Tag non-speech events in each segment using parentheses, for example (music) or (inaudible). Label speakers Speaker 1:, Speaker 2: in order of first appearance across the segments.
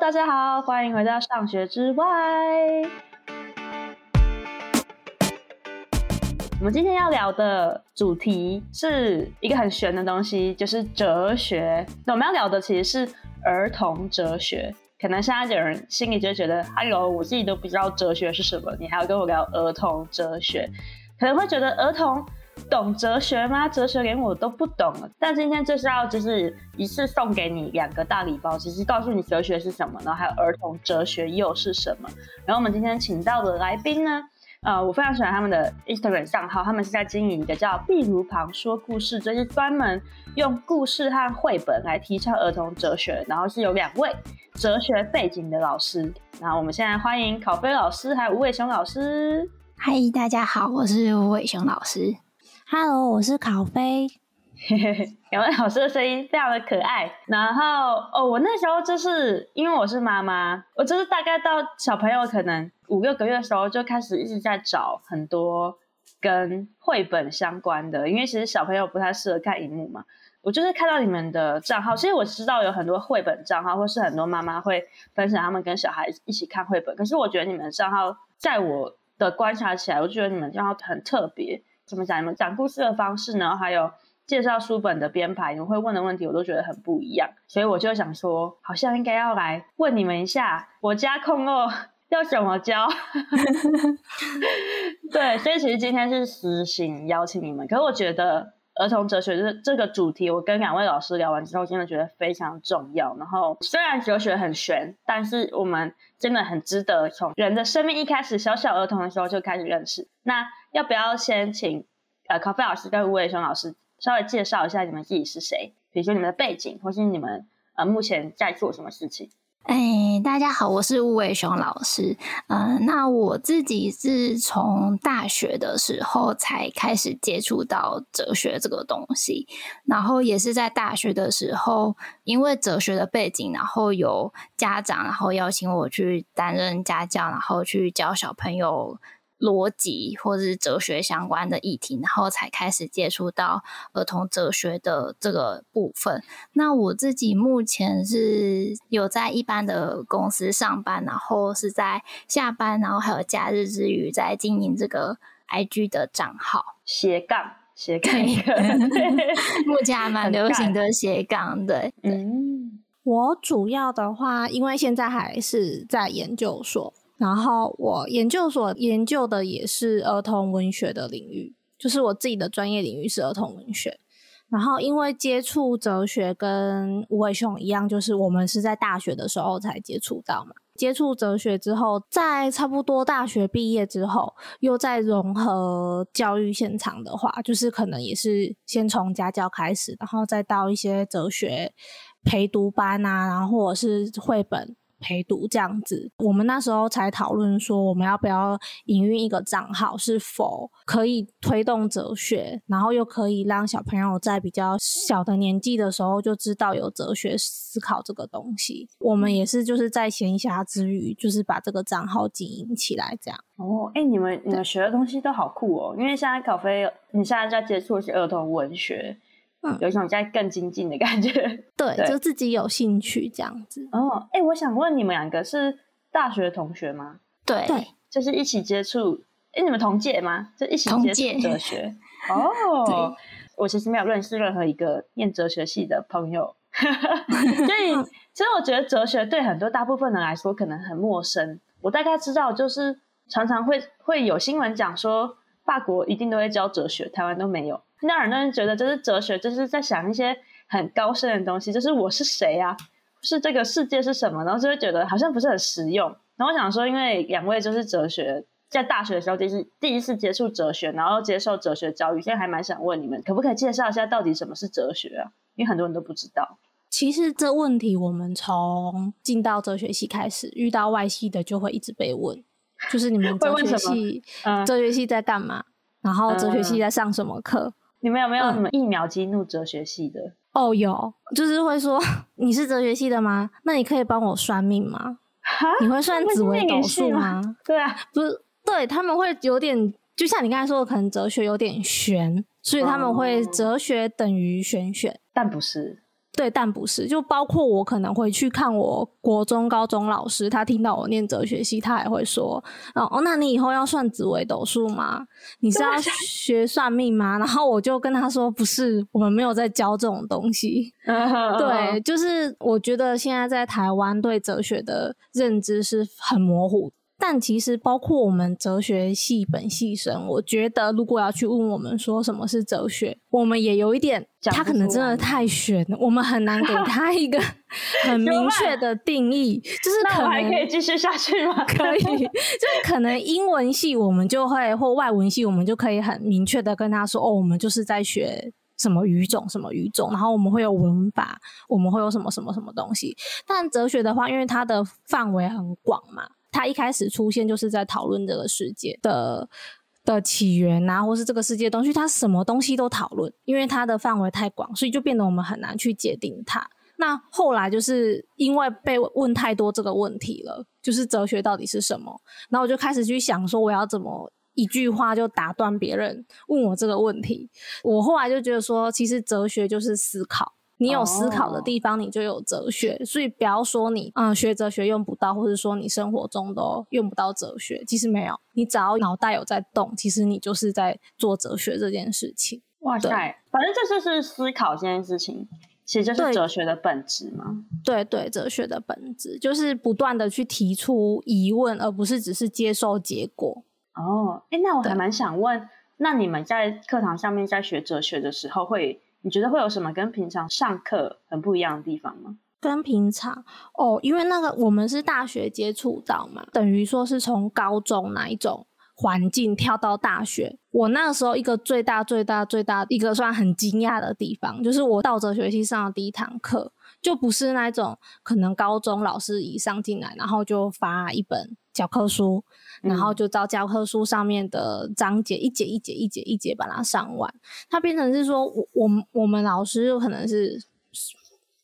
Speaker 1: 大家好，欢迎回到上学之外。我们今天要聊的主题是一个很玄的东西，就是哲学。那我们要聊的其实是儿童哲学。可能现在有人心里就觉得，哎呦，我自己都不知道哲学是什么，你还要跟我聊儿童哲学，可能会觉得儿童懂哲学吗？哲学连我都不懂。但今天就是要就是一次送给你两个大礼包，其实告诉你哲学是什么，然后还有儿童哲学又是什么。然后我们今天请到的来宾呢？呃，我非常喜欢他们的 Instagram 账号，他们是在经营一个叫“壁炉旁说故事”，这是专门用故事和绘本来提倡儿童哲学，然后是有两位哲学背景的老师。那我们现在欢迎考菲老师还有吴伟雄老师。
Speaker 2: 嗨，大家好，我是吴伟雄老师。Hello，我是考菲。(laughs)
Speaker 1: 两位老师的声音非常的可爱。然后哦，我那时候就是因为我是妈妈，我就是大概到小朋友可能。五六个月的时候就开始一直在找很多跟绘本相关的，因为其实小朋友不太适合看荧幕嘛。我就是看到你们的账号，其实我知道有很多绘本账号，或是很多妈妈会分享他们跟小孩一起看绘本。可是我觉得你们的账号，在我的观察起来，我觉得你们账号很特别。怎么讲？你们讲故事的方式呢？还有介绍书本的编排，你们会问的问题，我都觉得很不一样。所以我就想说，好像应该要来问你们一下，我家控肉。(laughs) 要怎么教？(laughs) 对，所以其实今天是实行邀请你们。可是我觉得儿童哲学这这个主题，我跟两位老师聊完之后，真的觉得非常重要。然后虽然哲学很玄，但是我们真的很值得从人的生命一开始，小小儿童的时候就开始认识。那要不要先请呃考菲老师跟吴伟雄老师稍微介绍一下你们自己是谁？比如说你们的背景，或是你们呃目前在做什么事情？
Speaker 2: 哎，大家好，我是吴伟雄老师。嗯、那我自己是从大学的时候才开始接触到哲学这个东西，然后也是在大学的时候，因为哲学的背景，然后有家长，然后邀请我去担任家教，然后去教小朋友。逻辑或者是哲学相关的议题，然后才开始接触到儿童哲学的这个部分。那我自己目前是有在一般的公司上班，然后是在下班，然后还有假日之余在经营这个 IG 的账号
Speaker 1: 斜杠斜杠一个，(laughs)
Speaker 2: 目前还蛮流行的斜杠。对，
Speaker 3: 嗯，我主要的话，因为现在还是在研究所。然后我研究所研究的也是儿童文学的领域，就是我自己的专业领域是儿童文学。然后因为接触哲学跟吴伟雄一样，就是我们是在大学的时候才接触到嘛。接触哲学之后，在差不多大学毕业之后，又在融合教育现场的话，就是可能也是先从家教开始，然后再到一些哲学陪读班啊，然后或者是绘本。陪读这样子，我们那时候才讨论说，我们要不要营运一个账号，是否可以推动哲学，然后又可以让小朋友在比较小的年纪的时候就知道有哲学思考这个东西。我们也是就是在闲暇之余，就是把这个账号经营起来，这样。
Speaker 1: 哦，哎、欸，你们你们学的东西都好酷哦，因为现在考菲，你现在在接触的是儿童文学。嗯、有一种在更精进的感觉，(laughs)
Speaker 3: 对，对就自己有兴趣这样子。
Speaker 1: 哦，哎、欸，我想问你们两个是大学同学吗？
Speaker 2: 对，对
Speaker 1: 就是一起接触。哎、欸，你们同届吗？就一起接触哲学。(laughs) 哦，我其实没有认识任何一个念哲学系的朋友，(laughs) 所以其实我觉得哲学对很多大部分人来说可能很陌生。我大概知道，就是常常会会有新闻讲说，法国一定都会教哲学，台湾都没有。那很多人觉得这是哲学，就是在想一些很高深的东西，就是我是谁啊？是这个世界是什么？然后就会觉得好像不是很实用。然后我想说，因为两位就是哲学，在大学的时候就是第一次接触哲学，然后接受哲学教育，现在还蛮想问你们，可不可以介绍一下到底什么是哲学啊？因为很多人都不知道。
Speaker 3: 其实这问题我们从进到哲学系开始，遇到外系的就会一直被问，就是你们哲学系，嗯、哲学系在干嘛？然后哲学系在上什么课？嗯
Speaker 1: 你们有没有什么一秒激怒哲学系的？
Speaker 3: 嗯、哦，有，就是会说 (laughs) 你是哲学系的吗？那你可以帮我算命吗？哈 (laughs) 你会算紫微斗数吗？
Speaker 1: 对啊，
Speaker 3: 不是，对他们会有点，就像你刚才说的，可能哲学有点玄，所以他们会哲学等于玄学，
Speaker 1: 但不是，
Speaker 3: 对，但不是，就包括我可能会去看我国中、高中老师，他听到我念哲学系，他也会说：“哦，那你以后要算紫微斗数吗？你是要 (laughs) 学算命吗？”然后我就跟他说：“不是，我们没有在教这种东西。”对，就是我觉得现在在台湾对哲学的认知是很模糊。但其实，包括我们哲学系本系生，我觉得如果要去问我们说什么是哲学，我们也有一点，他可能真的太玄了，我们很难给 (laughs) 他一个很明确的定义。就是可能
Speaker 1: 还可以继续下去吗？(laughs)
Speaker 3: 可以，就是可能英文系我们就会，或外文系我们就可以很明确的跟他说，哦，我们就是在学什么语种，什么语种，然后我们会有文法，我们会有什么什么什么东西。但哲学的话，因为它的范围很广嘛。他一开始出现就是在讨论这个世界的的起源啊，或是这个世界的东西，他什么东西都讨论，因为它的范围太广，所以就变得我们很难去界定它。那后来就是因为被问太多这个问题了，就是哲学到底是什么？然后我就开始去想说，我要怎么一句话就打断别人问我这个问题？我后来就觉得说，其实哲学就是思考。你有思考的地方，你就有哲学。Oh. 所以不要说你嗯学哲学用不到，或者说你生活中都用不到哲学，其实没有。你只要脑袋有在动，其实你就是在做哲学这件事情。
Speaker 1: 哇塞，反正这就是思考这件事情，其实就是哲学的本质嘛。
Speaker 3: 对对，哲学的本质就是不断的去提出疑问，而不是只是接受结果。
Speaker 1: 哦，哎，那我还蛮想问，那你们在课堂上面在学哲学的时候会？你觉得会有什么跟平常上课很不一样的地方吗？
Speaker 3: 跟平常哦，因为那个我们是大学接触到嘛，等于说是从高中那一种环境跳到大学。我那个时候一个最大最大最大一个算很惊讶的地方，就是我到哲学系上的第一堂课，就不是那种可能高中老师一上进来，然后就发一本教科书。然后就照教科书上面的章节一节一节一节一节把它上完，它变成是说，我我们我们老师有可能是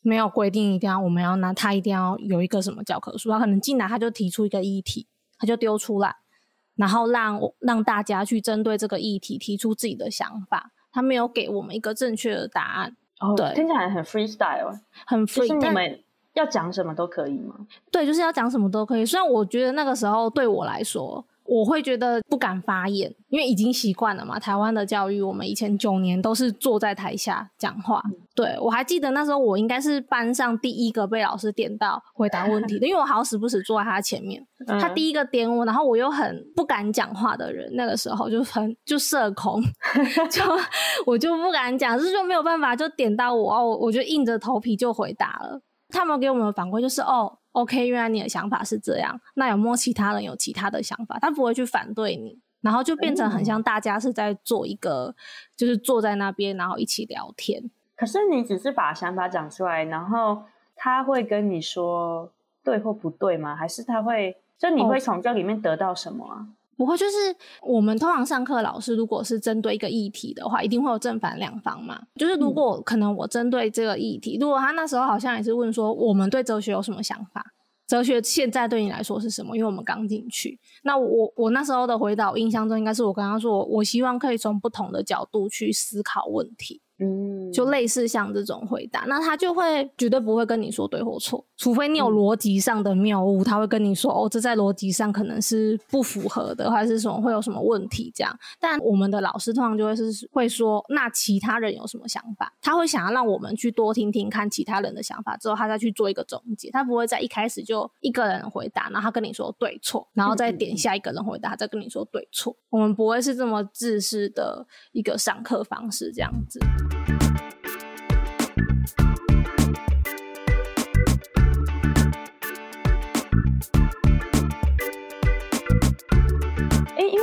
Speaker 3: 没有规定一定要我们要拿他一定要有一个什么教科书，他可能进来他就提出一个议题，他就丢出来，然后让让大家去针对这个议题提出自己的想法，他没有给我们一个正确的答案。
Speaker 1: 哦，对，听起来很 freestyle，
Speaker 3: 很 free，
Speaker 1: 就是你们。要讲什么都可以吗？
Speaker 3: 对，就是要讲什么都可以。虽然我觉得那个时候对我来说，我会觉得不敢发言，因为已经习惯了嘛。台湾的教育，我们以前九年都是坐在台下讲话。嗯、对，我还记得那时候，我应该是班上第一个被老师点到回答问题的，(laughs) 因为我好死不死坐在他前面，嗯、他第一个点我，然后我又很不敢讲话的人，那个时候就很就社恐，(laughs) 就我就不敢讲，就是就没有办法，就点到我哦，我就硬着头皮就回答了。他们给我们的反馈就是哦，OK，原来你的想法是这样。那有没有其他人有其他的想法？他不会去反对你，然后就变成很像大家是在做一个，嗯、就是坐在那边，然后一起聊天。
Speaker 1: 可是你只是把想法讲出来，然后他会跟你说对或不对吗？还是他会就你会从这里面得到什么啊？哦不
Speaker 3: 会，就是我们通常上课，老师如果是针对一个议题的话，一定会有正反两方嘛。就是如果可能，我针对这个议题，如果他那时候好像也是问说，我们对哲学有什么想法？哲学现在对你来说是什么？因为我们刚进去，那我我那时候的回答，我印象中应该是我跟他说，我希望可以从不同的角度去思考问题。嗯，就类似像这种回答，那他就会绝对不会跟你说对或错，除非你有逻辑上的谬误，他会跟你说哦，这在逻辑上可能是不符合的，还是什么会有什么问题这样。但我们的老师通常就会是会说，那其他人有什么想法？他会想要让我们去多听听看其他人的想法，之后他再去做一个总结。他不会在一开始就一个人回答，然后他跟你说对错，然后再点下一个人回答，再跟你说对错。我们不会是这么自私的一个上课方式这样子。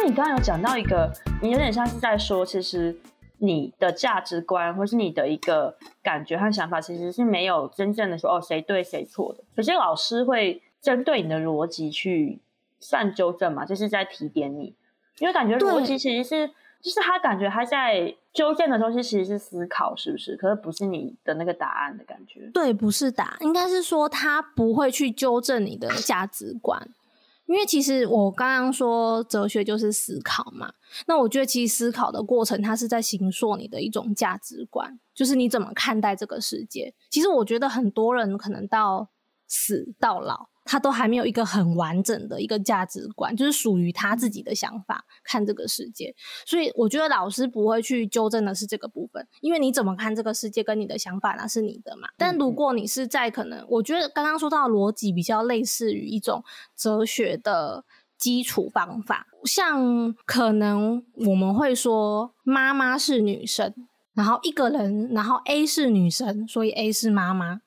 Speaker 1: 你刚刚有讲到一个，你有点像是在说，其实你的价值观或是你的一个感觉和想法，其实是没有真正的说哦，谁对谁错的。可是老师会针对你的逻辑去算纠正嘛，就是在提点你，因为感觉逻辑其实是，就是他感觉他在纠正的东西其实是思考，是不是？可是不是你的那个答案的感觉。
Speaker 3: 对，不是答案，应该是说他不会去纠正你的价值观。因为其实我刚刚说哲学就是思考嘛，那我觉得其实思考的过程，它是在形塑你的一种价值观，就是你怎么看待这个世界。其实我觉得很多人可能到死到老。他都还没有一个很完整的一个价值观，就是属于他自己的想法看这个世界。所以我觉得老师不会去纠正的是这个部分，因为你怎么看这个世界跟你的想法那是你的嘛。但如果你是在可能，我觉得刚刚说到逻辑比较类似于一种哲学的基础方法，像可能我们会说妈妈是女生，然后一个人，然后 A 是女生，所以 A 是妈妈。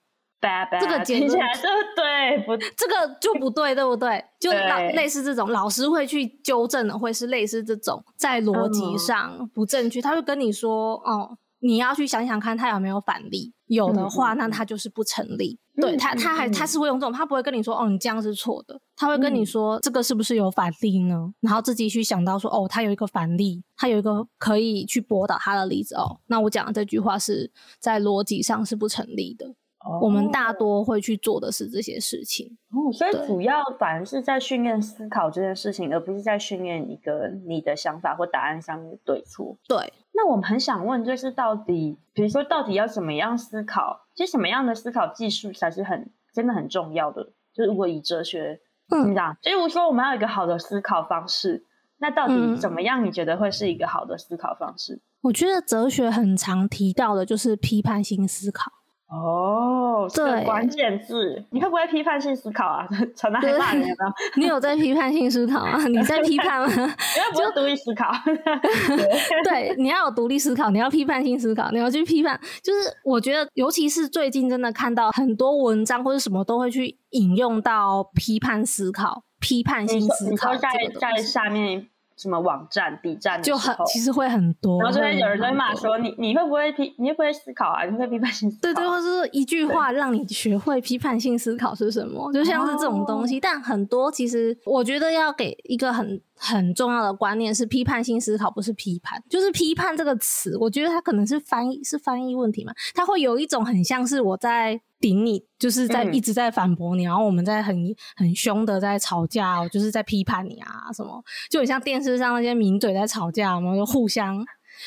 Speaker 1: 这个听起来对不对？不，(laughs)
Speaker 3: 这个就不对，对不对？就老类似这种，老师会去纠正的，会是类似这种在逻辑上不正确。他会跟你说：“哦，你要去想想看，他有没有反例，有的话，那他就是不成立。”对他，他还他是会用这种，他不会跟你说：“哦，你这样是错的。”他会跟你说：“这个是不是有反例呢？”然后自己去想到说：“哦，他有一个反例，他有一个可以去驳倒他的例子。哦，那我讲的这句话是在逻辑上是不成立的。”我们大多会去做的是这些事情
Speaker 1: 哦，所以主要反而是在训练思考这件事情，而不是在训练一个你的想法或答案上面的对错。
Speaker 3: 对，
Speaker 1: 那我们很想问，就是到底，比如说，到底要怎么样思考？其实什么样的思考技术才是很真的很重要的？就是如果以哲学，嗯，这样，就如说我们要有一个好的思考方式，那到底怎么样？你觉得会是一个好的思考方式？嗯，
Speaker 3: 我觉得哲学很常提到的就是批判性思考。
Speaker 1: 哦，对，关键字，你会不会批判性思考啊？常常很骂人啊！(laughs)
Speaker 3: 你有在批判性思考吗？(laughs) 你在批判
Speaker 1: 吗？(laughs) 不要独立思考？
Speaker 3: 对，你要有独立思考，你要批判性思考，你要去批判。就是我觉得，尤其是最近真的看到很多文章或者什么都会去引用到批判思考、批判性思考。
Speaker 1: 在在下面。什么网站、B 站
Speaker 3: 就很，其实会很多。
Speaker 1: 然后就会有人在骂说：“你你会不会批？你会不会思考啊？你会批判性思考？”
Speaker 3: 对对，或者是一句话让你学会批判性思考是什么？就像是这种东西。哦、但很多其实，我觉得要给一个很很重要的观念是：批判性思考不是批判，就是批判这个词，我觉得它可能是翻译，是翻译问题嘛？它会有一种很像是我在。顶你就是在一直在反驳你，嗯、然后我们在很很凶的在吵架，我就是在批判你啊什么，就很像电视上那些名嘴在吵架嘛，就互相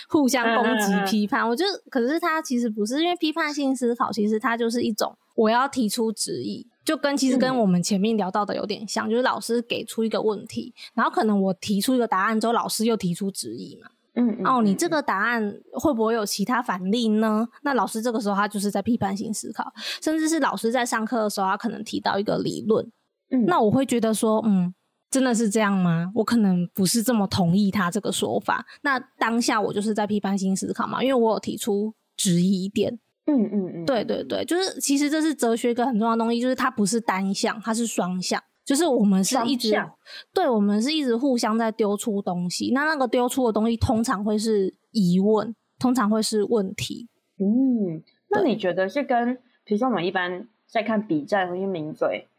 Speaker 3: 互相攻击批判。嗯、我觉得，可是它其实不是，因为批判性思考，其实它就是一种我要提出质疑，就跟其实跟我们前面聊到的有点像，嗯、就是老师给出一个问题，然后可能我提出一个答案之后，老师又提出质疑嘛。嗯，嗯，哦，你这个答案会不会有其他反例呢？那老师这个时候他就是在批判性思考，甚至是老师在上课的时候，他可能提到一个理论，嗯，那我会觉得说，嗯，真的是这样吗？我可能不是这么同意他这个说法。那当下我就是在批判性思考嘛，因为我有提出质疑点。嗯嗯嗯，对对对，就是其实这是哲学一个很重要的东西，就是它不是单向，它是双向。就是我们是一直，向对，我们是一直互相在丢出东西。那那个丢出的东西通常会是疑问，通常会是问题。
Speaker 1: 嗯，那你觉得是跟，比如说我们一般在看比战或是名嘴，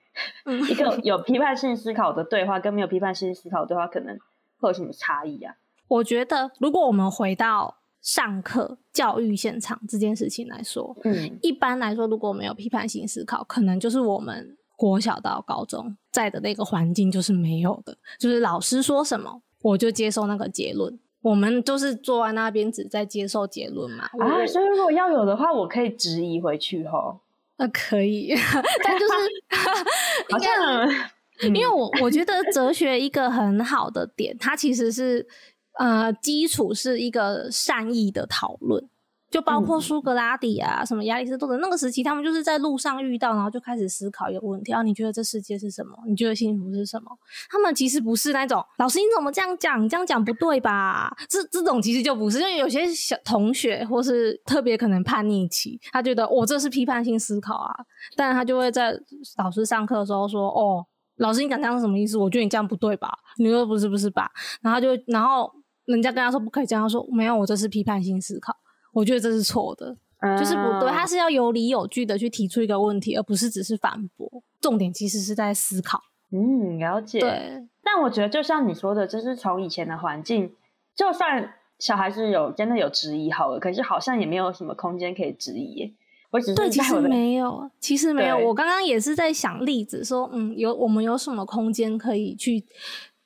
Speaker 1: 嗯、一个有批判性思考的对话，跟没有批判性思考的对话，可能会有什么差异啊？
Speaker 3: 我觉得，如果我们回到上课教育现场这件事情来说，嗯，一般来说，如果没有批判性思考，可能就是我们。国小到高中在的那个环境就是没有的，就是老师说什么我就接受那个结论，我们就是坐在那边只在接受结论嘛。
Speaker 1: 啊，所以如果要有的话，我可以质疑回去吼。
Speaker 3: 那、呃、可以，(laughs) 但就是 (laughs)
Speaker 1: 好像，
Speaker 3: 因为我我觉得哲学一个很好的点，它其实是呃基础是一个善意的讨论。就包括苏格拉底啊，嗯、什么亚里士多德那个时期，他们就是在路上遇到，然后就开始思考一个问题：啊，你觉得这世界是什么？你觉得幸福是什么？他们其实不是那种老师，你怎么这样讲？你这样讲不对吧？这这种其实就不是，因为有些小同学或是特别可能叛逆期，他觉得我、哦、这是批判性思考啊，但他就会在老师上课的时候说：“哦，老师你讲这样是什么意思？我觉得你这样不对吧？你说不是不是吧？”然后就然后人家跟他说不可以这样他说，没有，我这是批判性思考。我觉得这是错的，嗯、就是不对。他是要有理有据的去提出一个问题，而不是只是反驳。重点其实是在思考。
Speaker 1: 嗯，了解。
Speaker 3: 对。
Speaker 1: 但我觉得，就像你说的，就是从以前的环境，就算小孩子有真的有质疑好了，可是好像也没有什么空间可以质疑。我只是
Speaker 3: 对，其实没有，其实没有。我刚刚也是在想例子，说，嗯，有我们有什么空间可以去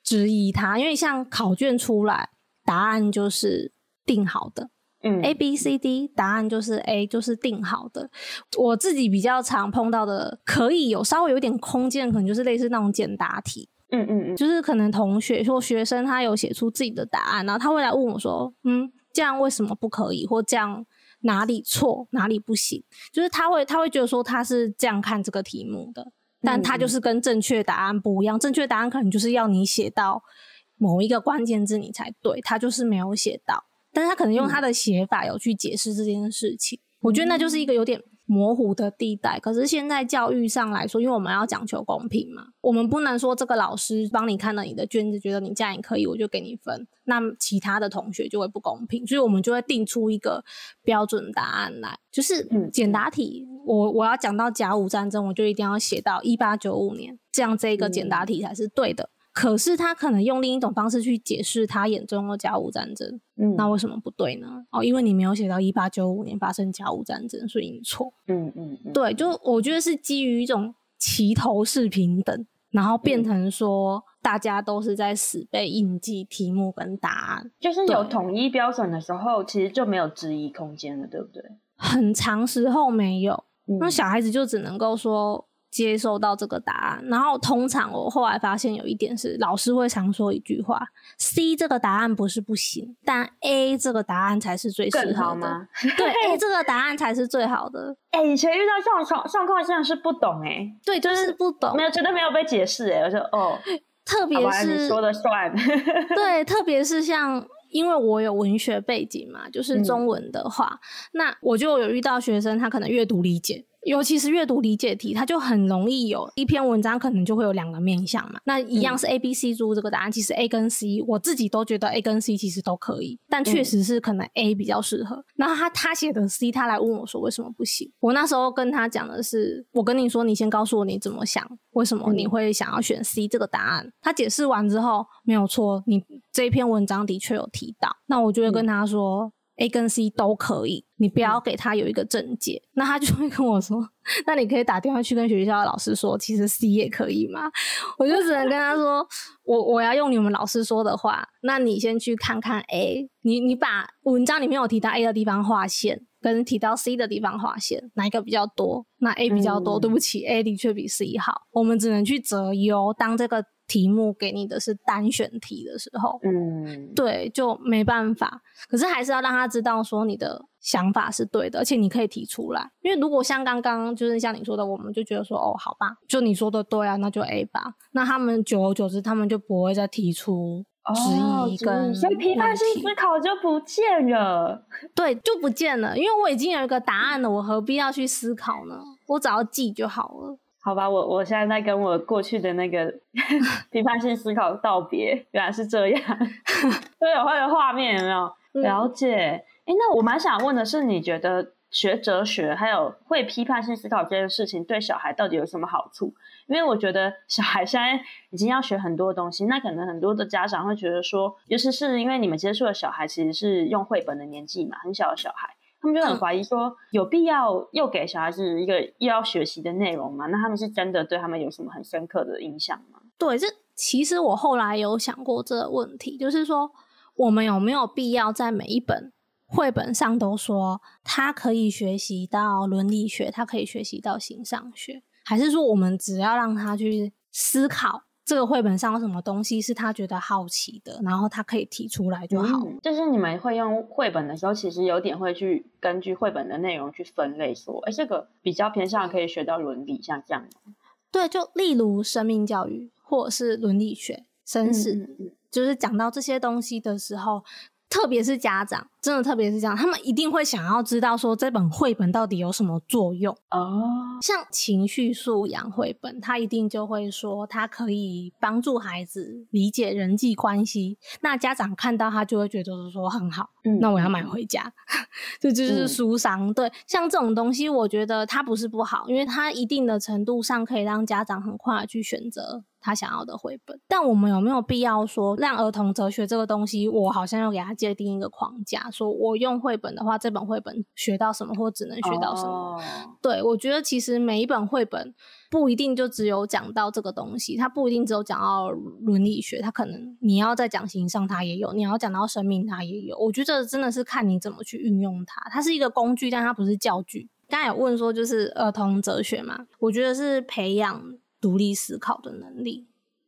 Speaker 3: 质疑他？因为像考卷出来，答案就是定好的，嗯，A B C D，答案就是 A，就是定好的。我自己比较常碰到的，可以有稍微有点空间，可能就是类似那种简答题，嗯嗯嗯，就是可能同学或学生他有写出自己的答案，然后他会来问我说，嗯，这样为什么不可以？或这样。哪里错，哪里不行，就是他会，他会觉得说他是这样看这个题目的，但他就是跟正确答案不一样。嗯、正确答案可能就是要你写到某一个关键字你才对，他就是没有写到，但是他可能用他的写法有去解释这件事情。嗯、我觉得那就是一个有点。模糊的地带，可是现在教育上来说，因为我们要讲求公平嘛，我们不能说这个老师帮你看了你的卷子，觉得你这样也可以，我就给你分，那其他的同学就会不公平，所以我们就会定出一个标准答案来，就是简答题。嗯、我我要讲到甲午战争，我就一定要写到一八九五年，这样这个简答题才是对的。嗯可是他可能用另一种方式去解释他眼中的甲午战争，嗯，那为什么不对呢？哦，因为你没有写到一八九五年发生甲午战争，所以你错。嗯嗯，嗯对，就我觉得是基于一种齐头式平等，然后变成说大家都是在死背印记题目跟答案，
Speaker 1: 就是有统一标准的时候，其实就没有质疑空间了，对不对？
Speaker 3: 很长时候没有，那、嗯、小孩子就只能够说。接收到这个答案，然后通常我后来发现有一点是，老师会常说一句话：“C 这个答案不是不行，但 A 这个答案才是最适合的。”吗？对，A 这个答案才是最好的。(laughs)
Speaker 1: 哎、欸，以前遇到这种状状况，真的是不懂哎、欸，
Speaker 3: 对，就是不懂，
Speaker 1: 没有觉得没有被解释哎、欸，我说哦，
Speaker 3: 特别是
Speaker 1: 你说的算，(laughs)
Speaker 3: 对，特别是像因为我有文学背景嘛，就是中文的话，嗯、那我就有遇到学生，他可能阅读理解。尤其是阅读理解题，它就很容易有一篇文章可能就会有两个面向嘛。那一样是 A、B、C 组这个答案，其实 A 跟 C，我自己都觉得 A 跟 C 其实都可以，但确实是可能 A 比较适合。然后他他写的 C，他来问我说为什么不行？我那时候跟他讲的是，我跟你说，你先告诉我你怎么想，为什么你会想要选 C 这个答案？他解释完之后没有错，你这一篇文章的确有提到，那我就会跟他说。A 跟 C 都可以，你不要给他有一个正解，嗯、那他就会跟我说：“那你可以打电话去跟学校的老师说，其实 C 也可以嘛？”我就只能跟他说：“我我要用你们老师说的话，那你先去看看 A，你你把文章里面有提到 A 的地方划线，跟提到 C 的地方划线，哪一个比较多？那 A 比较多，嗯、对不起，A 的确比 C 好，我们只能去择优。当这个。”题目给你的是单选题的时候，嗯，对，就没办法。可是还是要让他知道说你的想法是对的，而且你可以提出来。因为如果像刚刚就是像你说的，我们就觉得说哦，好吧，就你说的对啊，那就 A 吧。那他们久而久之，他们就不会再提出质疑跟、哦，所以批判性
Speaker 1: 思考就不见了。
Speaker 3: 对，就不见了，因为我已经有一个答案了，我何必要去思考呢？我只要记就好了。
Speaker 1: 好吧，我我现在在跟我过去的那个 (laughs) 批判性思考道别，原来是这样，(laughs) 都有会有画面，有没有？了解。哎、嗯，那我蛮想问的是，你觉得学哲学还有会批判性思考这件事情，对小孩到底有什么好处？因为我觉得小孩现在已经要学很多东西，那可能很多的家长会觉得说，尤其是因为你们接触的小孩其实是用绘本的年纪嘛，很小的小孩。他们就很怀疑说，有必要又给小孩子一个又要学习的内容吗？那他们是真的对他们有什么很深刻的印象吗？
Speaker 3: 对，这其实我后来有想过这个问题，就是说，我们有没有必要在每一本绘本上都说他可以学习到伦理学，他可以学习到形上学，还是说我们只要让他去思考？这个绘本上有什么东西是他觉得好奇的，然后他可以提出来就好。
Speaker 1: 嗯，就是你们会用绘本的时候，其实有点会去根据绘本的内容去分类，说，哎，这个比较偏向可以学到伦理，像这样。
Speaker 3: 对，就例如生命教育，或者是伦理学、绅士，嗯嗯，就是讲到这些东西的时候。特别是家长，真的特别是这样，他们一定会想要知道说这本绘本到底有什么作用哦。像情绪素养绘本，他一定就会说它可以帮助孩子理解人际关系。那家长看到他就会觉得说很好，嗯，那我要买回家。(laughs) 这就，就是书商，嗯、对，像这种东西，我觉得它不是不好，因为它一定的程度上可以让家长很快去选择他想要的绘本。但我们有没有必要说让儿童哲学这个东西，我好像要给他界定一个框架，说我用绘本的话，这本绘本学到什么或只能学到什么？哦、对，我觉得其实每一本绘本不一定就只有讲到这个东西，它不一定只有讲到伦理学，它可能你要在讲形上它也有，你要讲到生命它也有。我觉得真的是看你怎么去运用它，它是一个工具，但它不是教具。刚才有问说，就是儿童哲学嘛？我觉得是培养独立思考的能力，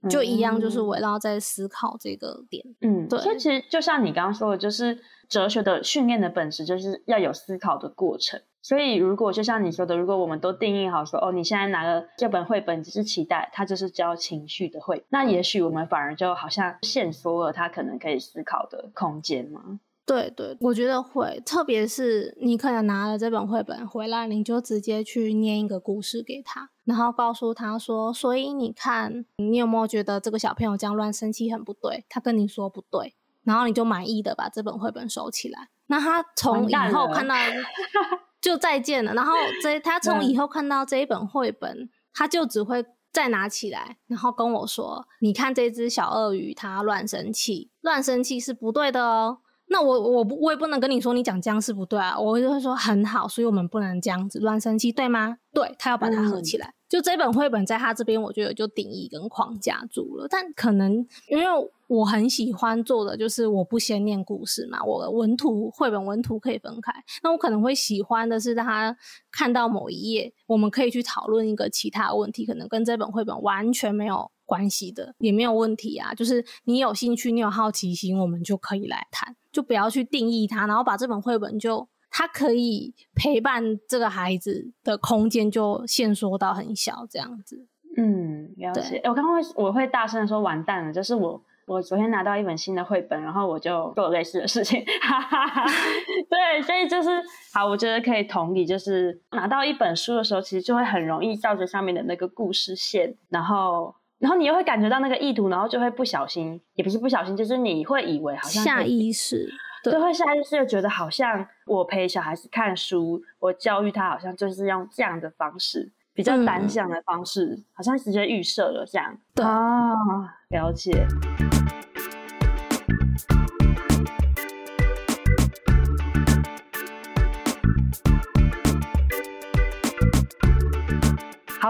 Speaker 3: 就一样，就是围绕在思考这个点。嗯，对。
Speaker 1: 所以其实就像你刚刚说的，就是哲学的训练的本质就是要有思考的过程。所以如果就像你说的，如果我们都定义好说，哦，你现在拿了这本绘本，只是期待它就是教情绪的绘，那也许我们反而就好像限缩了它可能可以思考的空间嘛。
Speaker 3: 对对，我觉得会，特别是你可能拿了这本绘本回来，你就直接去念一个故事给他，然后告诉他说：“所以你看，你有没有觉得这个小朋友这样乱生气很不对？”他跟你说不对，然后你就满意的把这本绘本收起来。那他从以后看到 (laughs) 就再见了，然后这他从以后看到这一本绘本，他就只会再拿起来，然后跟我说：“你看这只小鳄鱼，它乱生气，乱生气是不对的哦。”那我我不我也不能跟你说你讲这样是不对啊，我就会说很好，所以我们不能这样子乱生气，对吗？对，他要把它合起来。嗯、就这本绘本在他这边，我觉得就定义跟框架住了。但可能因为我很喜欢做的就是我不先念故事嘛，我的文图绘本文图可以分开。那我可能会喜欢的是让他看到某一页，我们可以去讨论一个其他问题，可能跟这本绘本完全没有关系的也没有问题啊。就是你有兴趣，你有好奇心，我们就可以来谈。就不要去定义它，然后把这本绘本就它可以陪伴这个孩子的空间就限缩到很小，这样子。
Speaker 1: 嗯，了解。对我刚刚会我会大声的说完蛋了，就是我我昨天拿到一本新的绘本，然后我就做了类似的事情。哈哈哈。对，所以就是好，我觉得可以同理，就是拿到一本书的时候，其实就会很容易照着上面的那个故事线，然后。然后你又会感觉到那个意图，然后就会不小心，也不是不小心，就是你会以为好像
Speaker 3: 下意识，
Speaker 1: 对，会下意识的觉得好像我陪小孩子看书，我教育他好像就是用这样的方式，比较单向的方式，嗯、好像直接预设了这样。
Speaker 3: 对
Speaker 1: 啊，了解。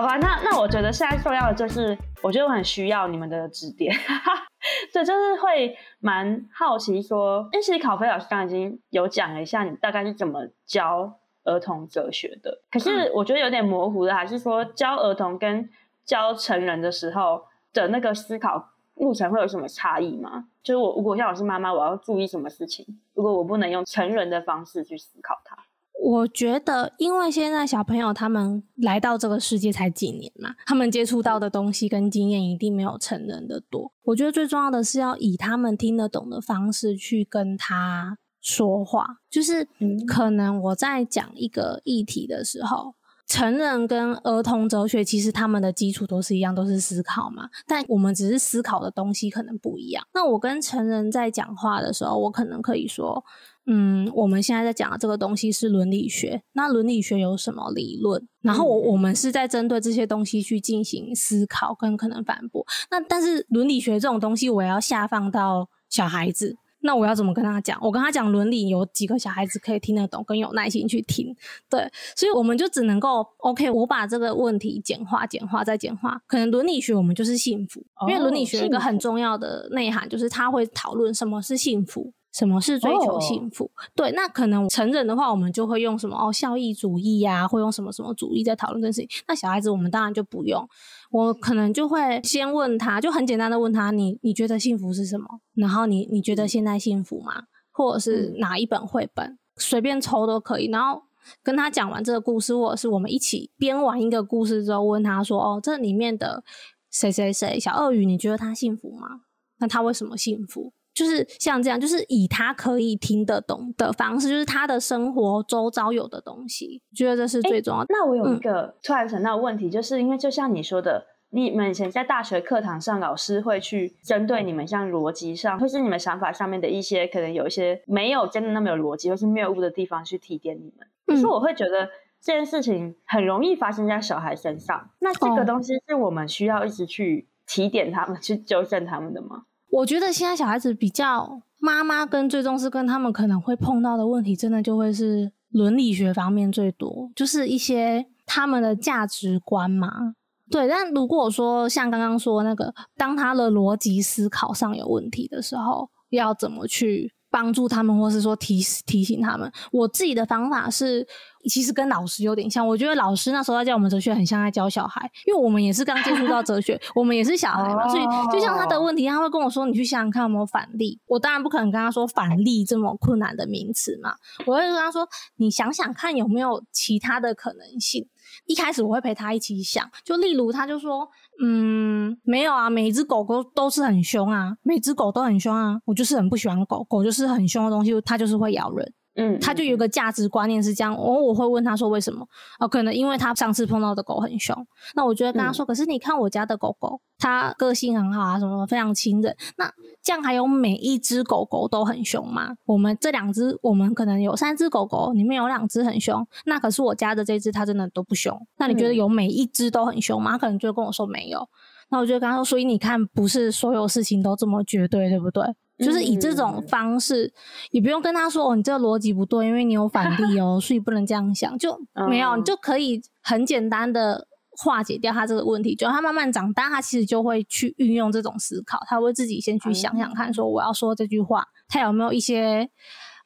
Speaker 1: 好吧，那那我觉得现在重要的就是，我觉得我很需要你们的指点，(laughs) 对，就是会蛮好奇说，因为其实考菲老师刚刚已经有讲了一下，你大概是怎么教儿童哲学的，可是我觉得有点模糊的，还是说教儿童跟教成人的时候的那个思考路程会有什么差异吗？就是我如果像我是妈妈，我要注意什么事情？如果我不能用成人的方式去思考它？
Speaker 3: 我觉得，因为现在小朋友他们来到这个世界才几年嘛，他们接触到的东西跟经验一定没有成人的多。我觉得最重要的是要以他们听得懂的方式去跟他说话。就是可能我在讲一个议题的时候，成人跟儿童哲学其实他们的基础都是一样，都是思考嘛。但我们只是思考的东西可能不一样。那我跟成人在讲话的时候，我可能可以说。嗯，我们现在在讲的这个东西是伦理学。那伦理学有什么理论？然后我我们是在针对这些东西去进行思考跟可能反驳。那但是伦理学这种东西，我要下放到小孩子，那我要怎么跟他讲？我跟他讲伦理，有几个小孩子可以听得懂，更有耐心去听？对，所以我们就只能够 OK，我把这个问题简化、简化再简化。可能伦理学我们就是幸福，因为伦理学一个很重要的内涵，就是他会讨论什么是幸福。什么是追求幸福？Oh. 对，那可能成人的话，我们就会用什么哦，效益主义呀、啊，会用什么什么主义在讨论这件事情。那小孩子，我们当然就不用。我可能就会先问他，就很简单的问他，你你觉得幸福是什么？然后你你觉得现在幸福吗？或者是哪一本绘本，随便抽都可以。然后跟他讲完这个故事，或者是我们一起编完一个故事之后，问他说，哦，这里面的谁谁谁小鳄鱼，你觉得他幸福吗？那他为什么幸福？就是像这样，就是以他可以听得懂的方式，就是他的生活周遭有的东西，觉得这是最重要的。
Speaker 1: 那我有一个突然想到的问题，就是因为就像你说的，你们以前在大学课堂上，老师会去针对你们像逻辑上，或是你们想法上面的一些可能有一些没有真的那么有逻辑或是谬误的地方去提点你们。可是我会觉得这件事情很容易发生在小孩身上，那这个东西是我们需要一直去提点他们，去纠正他们的吗？
Speaker 3: 我觉得现在小孩子比较妈妈跟最重视跟他们可能会碰到的问题，真的就会是伦理学方面最多，就是一些他们的价值观嘛。对，但如果说像刚刚说那个，当他的逻辑思考上有问题的时候，要怎么去？帮助他们，或是说提提醒他们。我自己的方法是，其实跟老师有点像。我觉得老师那时候在教我们哲学，很像在教小孩，因为我们也是刚接触到哲学，(laughs) 我们也是小孩嘛。所以就像他的问题，他会跟我说：“你去想想看有没有反例。”我当然不可能跟他说反例这么困难的名词嘛。我会跟他说：“你想想看有没有其他的可能性。”一开始我会陪他一起想，就例如他就说。嗯，没有啊，每一只狗狗都是很凶啊，每只狗都很凶啊，我就是很不喜欢狗狗，就是很凶的东西，它就是会咬人。嗯，他就有个价值观念是这样，我、哦、我会问他说为什么？哦，可能因为他上次碰到的狗很凶，那我就会跟他说，嗯、可是你看我家的狗狗，它个性很好啊，什么非常亲人。那这样还有每一只狗狗都很凶吗？我们这两只，我们可能有三只狗狗，里面有两只很凶，那可是我家的这只它真的都不凶。那你觉得有每一只都很凶吗？他可能就会跟我说没有。那我就跟他说，所以你看，不是所有事情都这么绝对，对不对？就是以这种方式，嗯、也不用跟他说哦，你这个逻辑不对，因为你有反例哦，所以不能这样想，就 (laughs) 没有，你就可以很简单的化解掉他这个问题。就他慢慢长大，他其实就会去运用这种思考，他会自己先去想想看，说我要说这句话，他有没有一些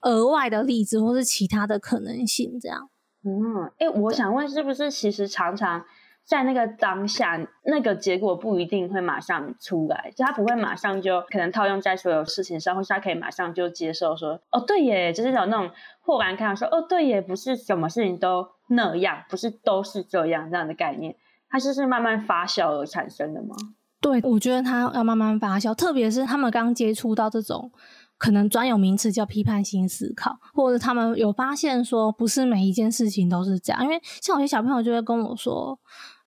Speaker 3: 额外的例子，或是其他的可能性？这样。
Speaker 1: 嗯，哎、欸，我想问，是不是其实常常？在那个当下，那个结果不一定会马上出来，就他不会马上就可能套用在所有事情上，或是他可以马上就接受说，哦，对耶，就是有那种豁然开朗说，哦，对耶，不是什么事情都那样，不是都是这样这样的概念，它是是慢慢发酵而产生的吗？
Speaker 3: 对，我觉得它要慢慢发酵，特别是他们刚接触到这种可能专有名词叫批判性思考，或者他们有发现说，不是每一件事情都是这样，因为像有些小朋友就会跟我说。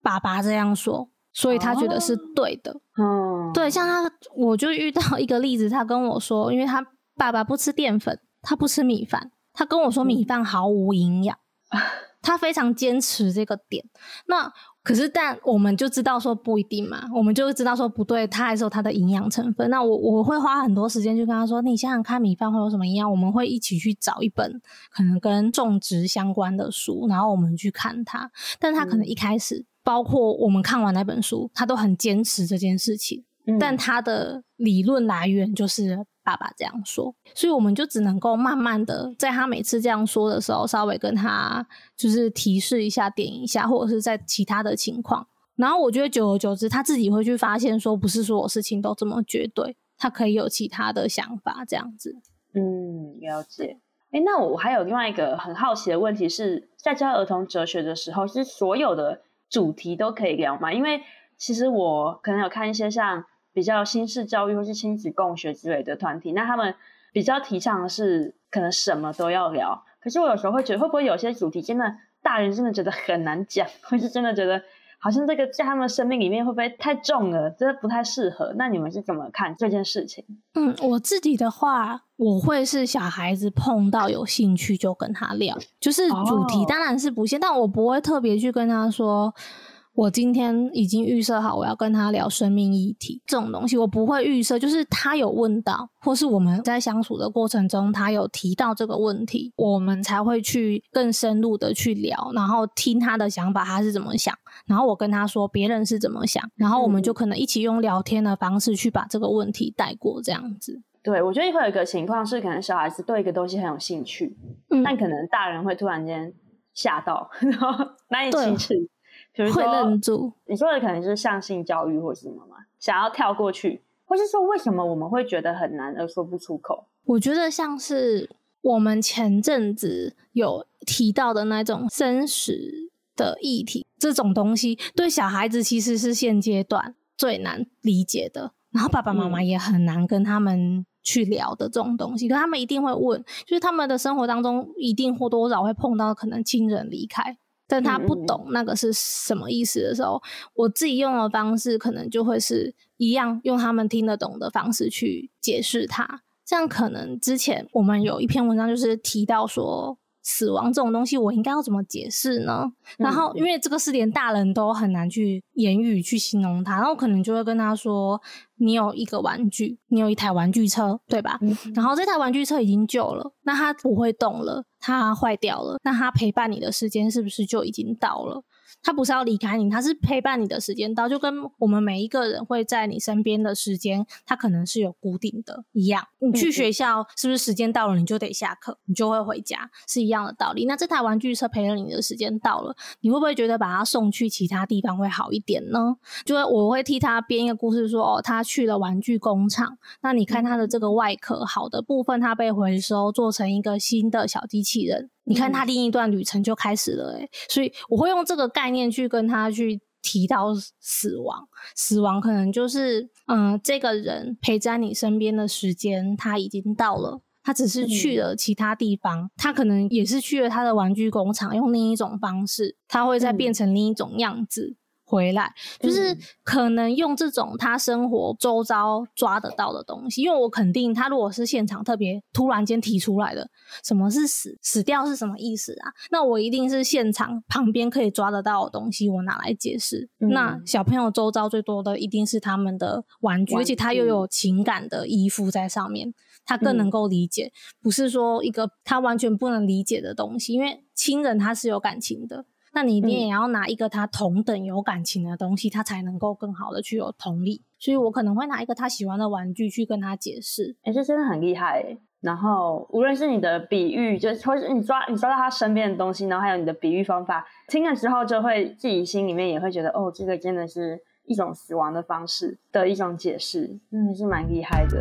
Speaker 3: 爸爸这样说，所以他觉得是对的。嗯，对，像他，我就遇到一个例子，他跟我说，因为他爸爸不吃淀粉，他不吃米饭，他跟我说米饭毫无营养，(laughs) 嗯、他非常坚持这个点。那可是，但我们就知道说不一定嘛，我们就知道说不对，他还是有他的营养成分。那我我会花很多时间去跟他说，你想想看，米饭会有什么营养？我们会一起去找一本可能跟种植相关的书，然后我们去看它。但他可能一开始。嗯包括我们看完那本书，他都很坚持这件事情，嗯、但他的理论来源就是爸爸这样说，所以我们就只能够慢慢的在他每次这样说的时候，稍微跟他就是提示一下、点一下，或者是在其他的情况。然后我觉得久而久之，他自己会去发现说，不是所有事情都这么绝对，他可以有其他的想法，这样子。
Speaker 1: 嗯，了解。哎，那我还有另外一个很好奇的问题是，在教儿童哲学的时候，是所有的。主题都可以聊嘛？因为其实我可能有看一些像比较新式教育或是亲子共学之类的团体，那他们比较提倡的是可能什么都要聊。可是我有时候会觉得，会不会有些主题真的大人真的觉得很难讲，或是真的觉得好像这个在他们生命里面会不会太重了，真的不太适合？那你们是怎么看这件事情？
Speaker 3: 嗯，我自己的话，我会是小孩子碰到有兴趣就跟他聊，就是主题当然是不限，哦、但我不会特别去跟他说。我今天已经预设好，我要跟他聊生命议题这种东西，我不会预设，就是他有问到，或是我们在相处的过程中，他有提到这个问题，我们才会去更深入的去聊，然后听他的想法，他是怎么想，然后我跟他说别人是怎么想，然后我们就可能一起用聊天的方式去把这个问题带过，这样子。
Speaker 1: 对，我觉得会有一个情况是，可能小孩子对一个东西很有兴趣，嗯，但可能大人会突然间吓到，(laughs) 然后难以启齿。会愣住。你说的可能是向性教育或什么吗？想要跳过去，或是说为什么我们会觉得很难而说不出口？
Speaker 3: 我觉得像是我们前阵子有提到的那种生死的议题，这种东西对小孩子其实是现阶段最难理解的，然后爸爸妈妈也很难跟他们去聊的这种东西。可他们一定会问，就是他们的生活当中一定或多或少会碰到可能亲人离开。但他不懂那个是什么意思的时候，嗯、我自己用的方式可能就会是一样，用他们听得懂的方式去解释它。这样可能之前我们有一篇文章就是提到说，死亡这种东西，我应该要怎么解释呢？嗯、然后，因为这个是连大人都很难去言语去形容它，然后可能就会跟他说：“你有一个玩具，你有一台玩具车，对吧？嗯、然后这台玩具车已经旧了，那它不会动了，它坏掉了，那它陪伴你的时间是不是就已经到了？”他不是要离开你，他是陪伴你的时间到，就跟我们每一个人会在你身边的时间，他可能是有固定的一样。你去学校是不是时间到了你就得下课，你就会回家，是一样的道理。那这台玩具车陪了你的时间到了，你会不会觉得把它送去其他地方会好一点呢？就会我会替他编一个故事说，哦，他去了玩具工厂，那你看他的这个外壳好的部分，它被回收做成一个新的小机器人。你看他另一段旅程就开始了，欸，诶，所以我会用这个概念去跟他去提到死亡，死亡可能就是，嗯，这个人陪在你身边的时间他已经到了，他只是去了其他地方，嗯，他可能也是去了他的玩具工厂，用另一种方式，他会再变成另一种样子。嗯回来就是可能用这种他生活周遭抓得到的东西，因为我肯定他如果是现场特别突然间提出来的，什么是死死掉是什么意思啊？那我一定是现场旁边可以抓得到的东西，我拿来解释。嗯、那小朋友周遭最多的一定是他们的玩具，玩具，而且他又有情感的依附在上面，他更能够理解，嗯、不是说一个他完全不能理解的东西，因为亲人他是有感情的。那你一定也要拿一个他同等有感情的东西，嗯、他才能够更好的去有同理。所以我可能会拿一个他喜欢的玩具去跟他解释。哎、欸，这真的很厉害、欸。然后无论是你的比喻，就是或是你抓你抓到他身边的东西，然后还有你的比喻方法，听了之后就会自己心里面也会觉得，哦，这个真的是一种死亡的方式的一种解释，真的是蛮厉害的。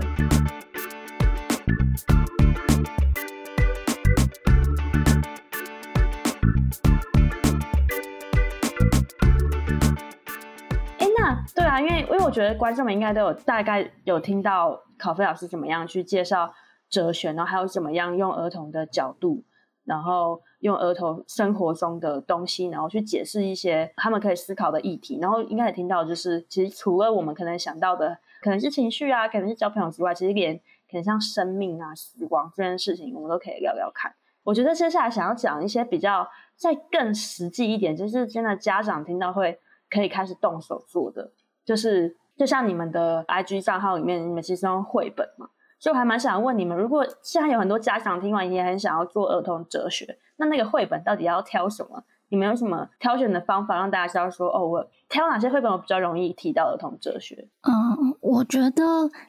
Speaker 3: 对啊，因为因为我觉得观众们应该都有大概有听到考菲老师怎么样去介绍哲学，然后还有怎么样用儿童的角度，然后用儿童生活中的东西，然后去解释一些他们可以思考的议题。然后应该也听到，就是其实除了我们可能想到的，可能是情绪啊，可能是交朋友之外，其实连可能像生命啊、死亡这件事情，我们都可以聊聊看。我觉得接下来想要讲一些比较再更实际一点，就是真的家长听到会可以开始动手做的。就是就像你们的 IG 账号里面，你们其实用绘本嘛，所以我还蛮想问你们，如果现在有很多家长听完也很想要做儿童哲学，那那个绘本到底要挑什么？你们有什么挑选的方法让大家知道说，哦，我挑哪些绘本我比较容易提到儿童哲学？
Speaker 2: 嗯，我觉得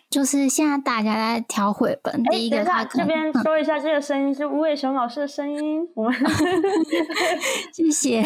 Speaker 2: 就是现在大家在挑绘本，欸、第一个他
Speaker 1: 这边说一下，这个声音是吴伟雄老师的声音，我们 (laughs) (laughs)
Speaker 2: 谢谢。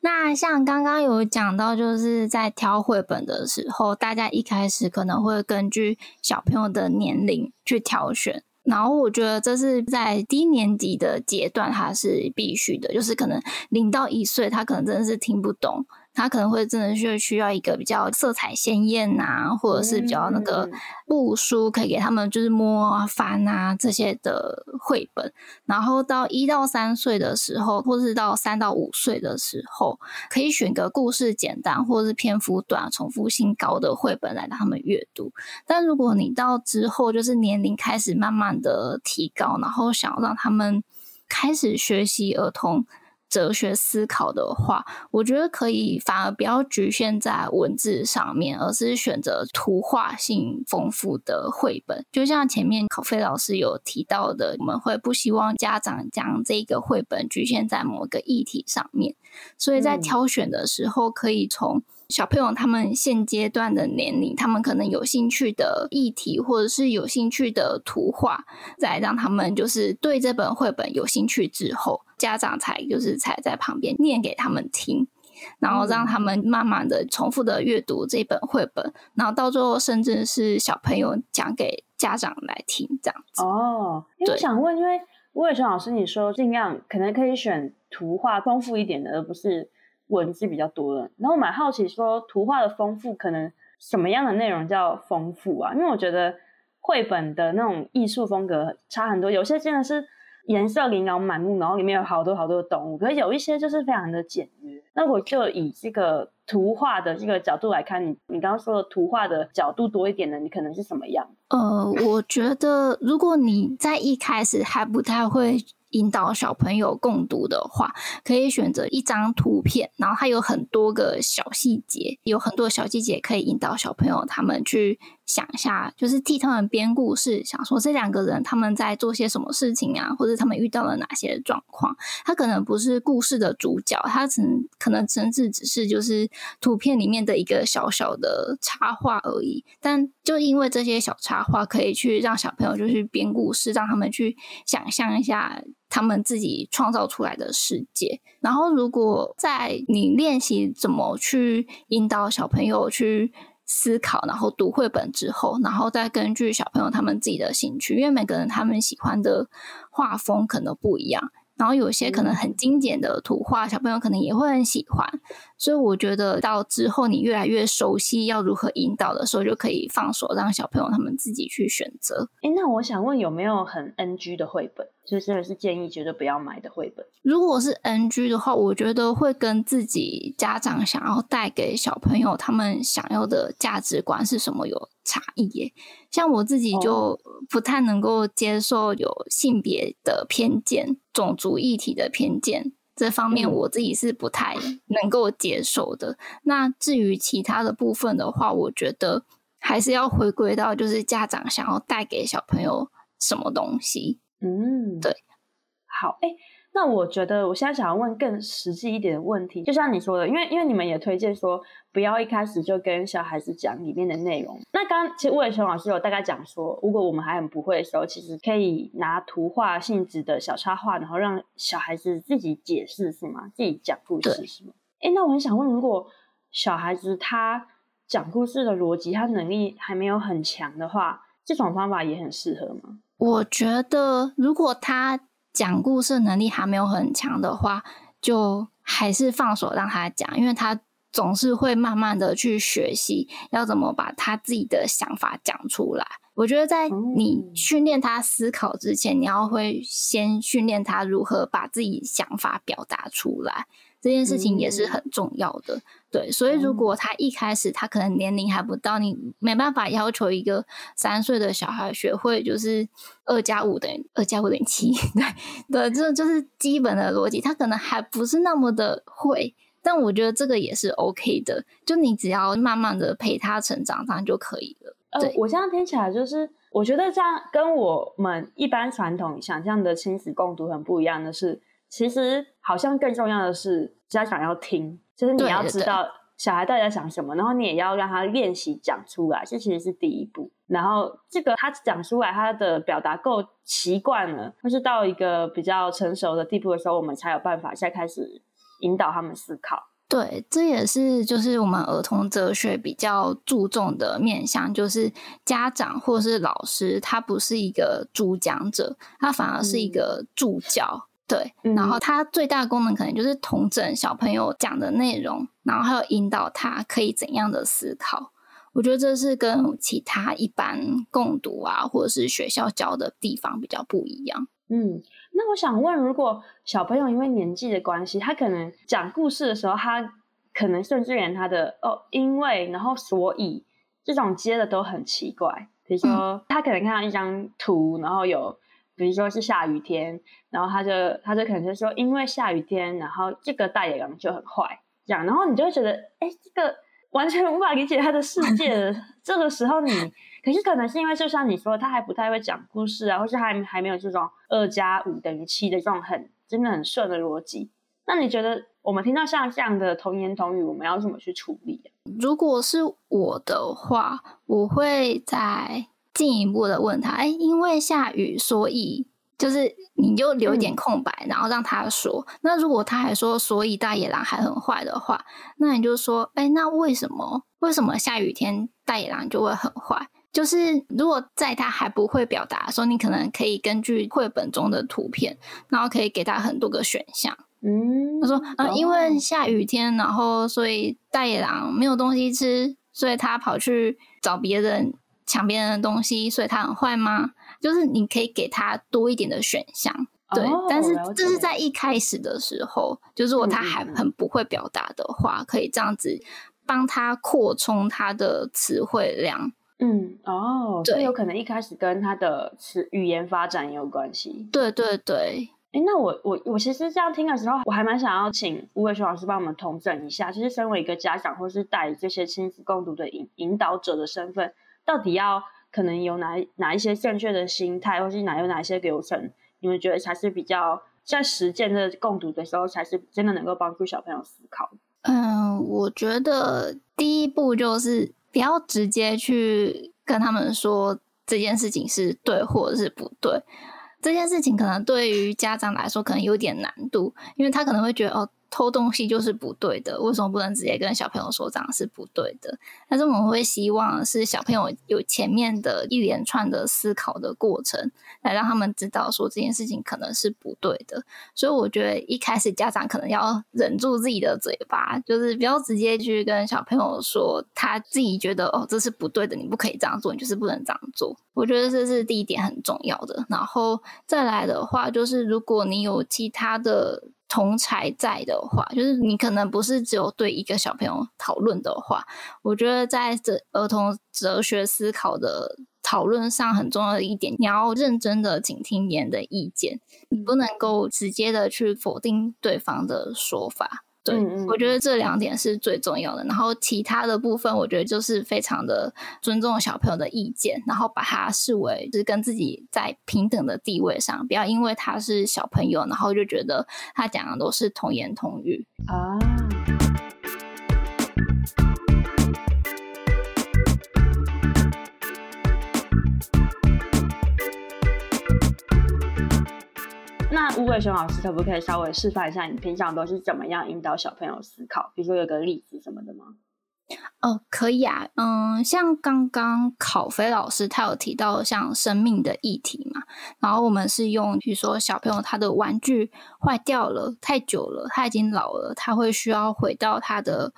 Speaker 2: 那像刚刚有讲到，就是在挑绘本的时候，大家一开始可能会根据小朋友的年龄去挑选。然后我觉得这是在低年级的阶段，它是必须的，就是可能零到一岁，他可能真的是听不懂。他可能会真的是需要一个比较色彩鲜艳啊，或者是比较那个布书，可以给他们就是摸啊、翻啊这些的绘本。然后到一到三岁的时候，或是到三到五岁的时候，可以选个故事简单或者是篇幅短、重复性高的绘本来让他们阅读。但如果你到之后就是年龄开始慢慢的提高，然后想要让他们开始学习儿童。哲学思考的话，我觉得可以反而不要局限在文字上面，而是选择图画性丰富的绘本。就像前面考菲老师有提到的，我们会不希望家长将这个绘本局限在某个议题上面，所以在挑选的时候，可以从小朋友他们现阶段的年龄，他们可能有兴趣的议题，或者是有兴趣的图画，再让他们就是对这本绘本有兴趣之后，家长才就是才在旁边念给他们听，然后让他们慢慢的重复的阅读这本绘本，然后到最后甚至是小朋友讲给家长来听这样子。
Speaker 1: 哦，因为我想问，因为魏伟雄老师你说尽量可能可以选图画丰富一点的，而不是。文字比较多的，然后我蛮好奇说图画的丰富，可能什么样的内容叫丰富啊？因为我觉得绘本的那种艺术风格差很多，有些真的是颜色琳琅满目，然后里面有好多好多的动物，可是有一些就是非常的简约。那我就以这个图画的这个角度来看，你你刚刚说的图画的角度多一点的，你可能是什么样？
Speaker 2: 呃，我觉得如果你在一开始还不太会。引导小朋友共读的话，可以选择一张图片，然后它有很多个小细节，有很多小细节可以引导小朋友他们去想一下，就是替他们编故事，想说这两个人他们在做些什么事情啊，或者他们遇到了哪些状况。他可能不是故事的主角，他只可能甚至只是就是图片里面的一个小小的插画而已。但就因为这些小插画，可以去让小朋友就去编故事，让他们去想象一下。他们自己创造出来的世界。然后，如果在你练习怎么去引导小朋友去思考，然后读绘本之后，然后再根据小朋友他们自己的兴趣，因为每个人他们喜欢的画风可能不一样。然后有些可能很经典的图画，小朋友可能也会很喜欢，所以我觉得到之后你越来越熟悉要如何引导的时候，就可以放手让小朋友他们自己去选择。
Speaker 1: 哎，那我想问有没有很 NG 的绘本，就真的是建议绝对不要买的绘本？
Speaker 2: 如果是 NG 的话，我觉得会跟自己家长想要带给小朋友他们想要的价值观是什么有差异耶。像我自己就不太能够接受有性别的偏见。种族议题的偏见这方面，我自己是不太能够接受的。嗯。那至于其他的部分的话，我觉得还是要回归到就是家长想要带给小朋友什么东西。
Speaker 1: 嗯，
Speaker 2: 对，
Speaker 1: 好，哎。那我觉得，我现在想要问更实际一点的问题，就像你说的，因为因为你们也推荐说，不要一开始就跟小孩子讲里面的内容。那刚刚其实吴伟雄老师有大概讲说，如果我们还很不会的时候，其实可以拿图画性质的小插画，然后让小孩子自己解释，是吗？自己讲故事是吗？哎，那我很想问，如果小孩子他讲故事的逻辑，他能力还没有很强的话，这种方法也很适合吗？
Speaker 2: 我觉得，如果他讲故事能力还没有很强的话，就还是放手让他讲，因为他总是会慢慢的去学习要怎么把他自己的想法讲出来。我觉得在你训练他思考之前，你要会先训练他如何把自己想法表达出来。这件事情也是很重要的，对，所以如果他一开始他可能年龄还不到，你没办法要求一个三岁的小孩学会就是二加五等于二加五等于七，(laughs) 对对，这就是基本的逻辑，他可能还不是那么的会，但我觉得这个也是 OK 的，就你只要慢慢的陪他成长，这样就可以了。对，
Speaker 1: 呃，我现在听起来就是，我觉得这样跟我们一般传统想象的亲子共读很不一样的是。其实好像更重要的是家长要听，就是你要知道小孩到底在想什么，然后你也要让他练习讲出来，这其实是第一步。然后这个他讲出来，他的表达够习惯了，或是到一个比较成熟的地步的时候，我们才有办法再开始引导他们思考。
Speaker 2: 对，这也是就是我们儿童哲学比较注重的面向，就是家长或是老师，他不是一个主讲者，他反而是一个助教。嗯对，然后它最大的功能可能就是统整小朋友讲的内容，然后还有引导他可以怎样的思考。我觉得这是跟其他一般共读啊，或者是学校教的地方比较不一样。
Speaker 1: 嗯，那我想问，如果小朋友因为年纪的关系，他可能讲故事的时候，他可能甚至连他的哦，因为然后所以这种接的都很奇怪。比如说，嗯、他可能看到一张图，然后有。比如说是下雨天，然后他就他就可能就说，因为下雨天，然后这个大野狼就很坏，这样，然后你就会觉得，哎，这个完全无法理解他的世界的 (laughs) 这个时候你，你可是可能是因为就像你说，他还不太会讲故事啊，或是还还没有这种二加五等于七的这种很真的很顺的逻辑。那你觉得我们听到像这样的童言童语，我们要怎么去处理啊？
Speaker 2: 如果是我的话，我会在。进一步的问他，哎，因为下雨，所以就是你就留一点空白，嗯，然后让他说。那如果他还说，所以大野狼还很坏的话，那你就说，哎，那为什么？为什么下雨天大野狼就会很坏？就是如果在他还不会表达的时候，你可能可以根据绘本中的图片，然后可以给他很多个选项。嗯，他说，嗯，因为下雨天，然后所以大野狼没有东西吃，所以他跑去找别人。抢别人的东西，所以他很坏吗？就是你可以给他多一点的选项，对。哦、但是这是在一开始的时候，就是如果他还很不会表达的话，嗯、可以这样子帮他扩充他的词汇量。
Speaker 1: 嗯，哦，对，有可能一开始跟他的词语言发展也有关系。
Speaker 2: 对对对。
Speaker 1: 哎，那我我我其实这样听的时候，我还蛮想要请吴伟雄老师帮我们统整一下，其实身为一个家长或是带这些亲子共读的引引导者的身份，到底要可能有哪哪一些正确的心态，或是哪有哪些流程，你们觉得才是比较在实践的共读的时候，才是真的能够帮助小朋友思考？
Speaker 2: 嗯，我觉得第一步就是不要直接去跟他们说这件事情是对或者是不对。这件事情可能对于家长来说可能有点难度，因为他可能会觉得哦。偷东西就是不对的，为什么不能直接跟小朋友说这样是不对的？但是我们会希望是小朋友有前面的一连串的思考的过程，来让他们知道说这件事情可能是不对的。所以我觉得一开始家长可能要忍住自己的嘴巴，就是不要直接去跟小朋友说他自己觉得哦，这是不对的，你不可以这样做，你就是不能这样做。我觉得这是第一点很重要的。然后再来的话，就是如果你有其他的。同才在的话，就是你可能不是只有对一个小朋友讨论的话，我觉得在这儿童哲学思考的讨论上很重要的一点，你要认真的倾听别人的意见，你不能够直接的去否定对方的说法。对，我觉得这两点是最重要的。然后其他的部分，我觉得就是非常的尊重小朋友的意见，然后把他视为就是跟自己在平等的地位上，不要因为他是小朋友，然后就觉得他讲的都是童言童语啊。
Speaker 1: 那吴伟雄老师可不可以稍微示范一下，你平常都是怎么样引导小朋友思考？比如说有个例子什么的吗？
Speaker 2: 哦，可以啊，嗯，像刚刚考飞老师他有提到像生命的议题嘛，然后我们是用，比如说小朋友他的玩具坏掉了太久了，他已经老了，他会需要回到他的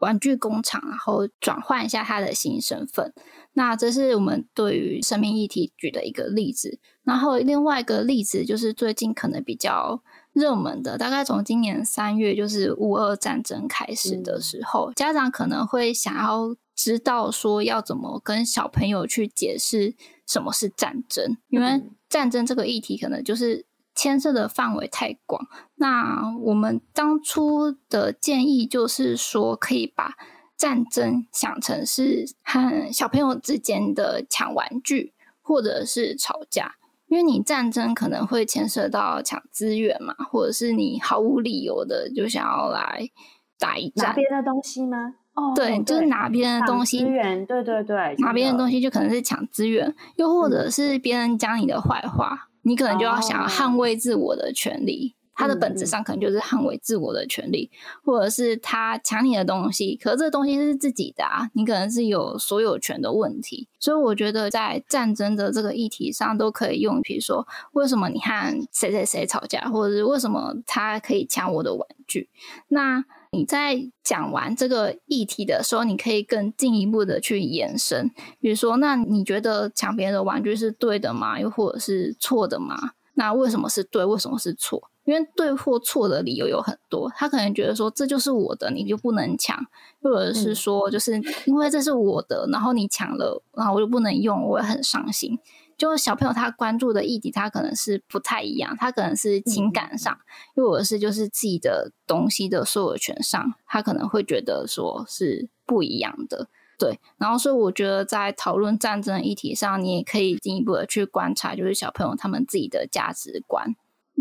Speaker 2: 玩具工厂，然后转换一下他的新身份。那这是我们对于生命议题举的一个例子。然后另外一个例子就是最近可能比较热门的，大概从今年三月就是乌俄战争开始的时候，嗯、家长可能会想要知道说要怎么跟小朋友去解释什么是战争，因为战争这个议题可能就是牵涉的范围太广。那我们当初的建议就是说，可以把战争想成是和小朋友之间的抢玩具或者是吵架。因为你战争可能会牵涉到抢资源嘛，或者是你毫无理由的就想要来打一战，
Speaker 1: 拿别人的东西吗？哦，
Speaker 2: 对，就是拿别人的东西，
Speaker 1: 资源，对对对，
Speaker 2: 拿别人的东西就可能是抢资源，又或者是别人讲你的坏话，嗯、你可能就要想要捍卫自我的权利。哦他的本质上可能就是捍卫自我的权利，嗯、或者是他抢你的东西，可是这个东西是自己的啊，你可能是有所有权的问题。所以我觉得在战争的这个议题上，都可以用，比如说为什么你和谁谁谁吵架，或者是为什么他可以抢我的玩具。那你在讲完这个议题的时候，你可以更进一步的去延伸，比如说，那你觉得抢别人的玩具是对的吗？又或者是错的吗？那为什么是对？为什么是错？因为对或错的理由有很多，他可能觉得说，这就是我的，你就不能抢，或者是说就是因为这是我的，然后你抢了，然后我就不能用，我也很伤心。就小朋友他关注的议题，他可能是不太一样，他可能是情感上，又或者是就是自己的东西的所有权上，他可能会觉得说是不一样的。对，然后所以我觉得在讨论战争议题上，你也可以进一步的去观察，就是小朋友他们自己的价值观。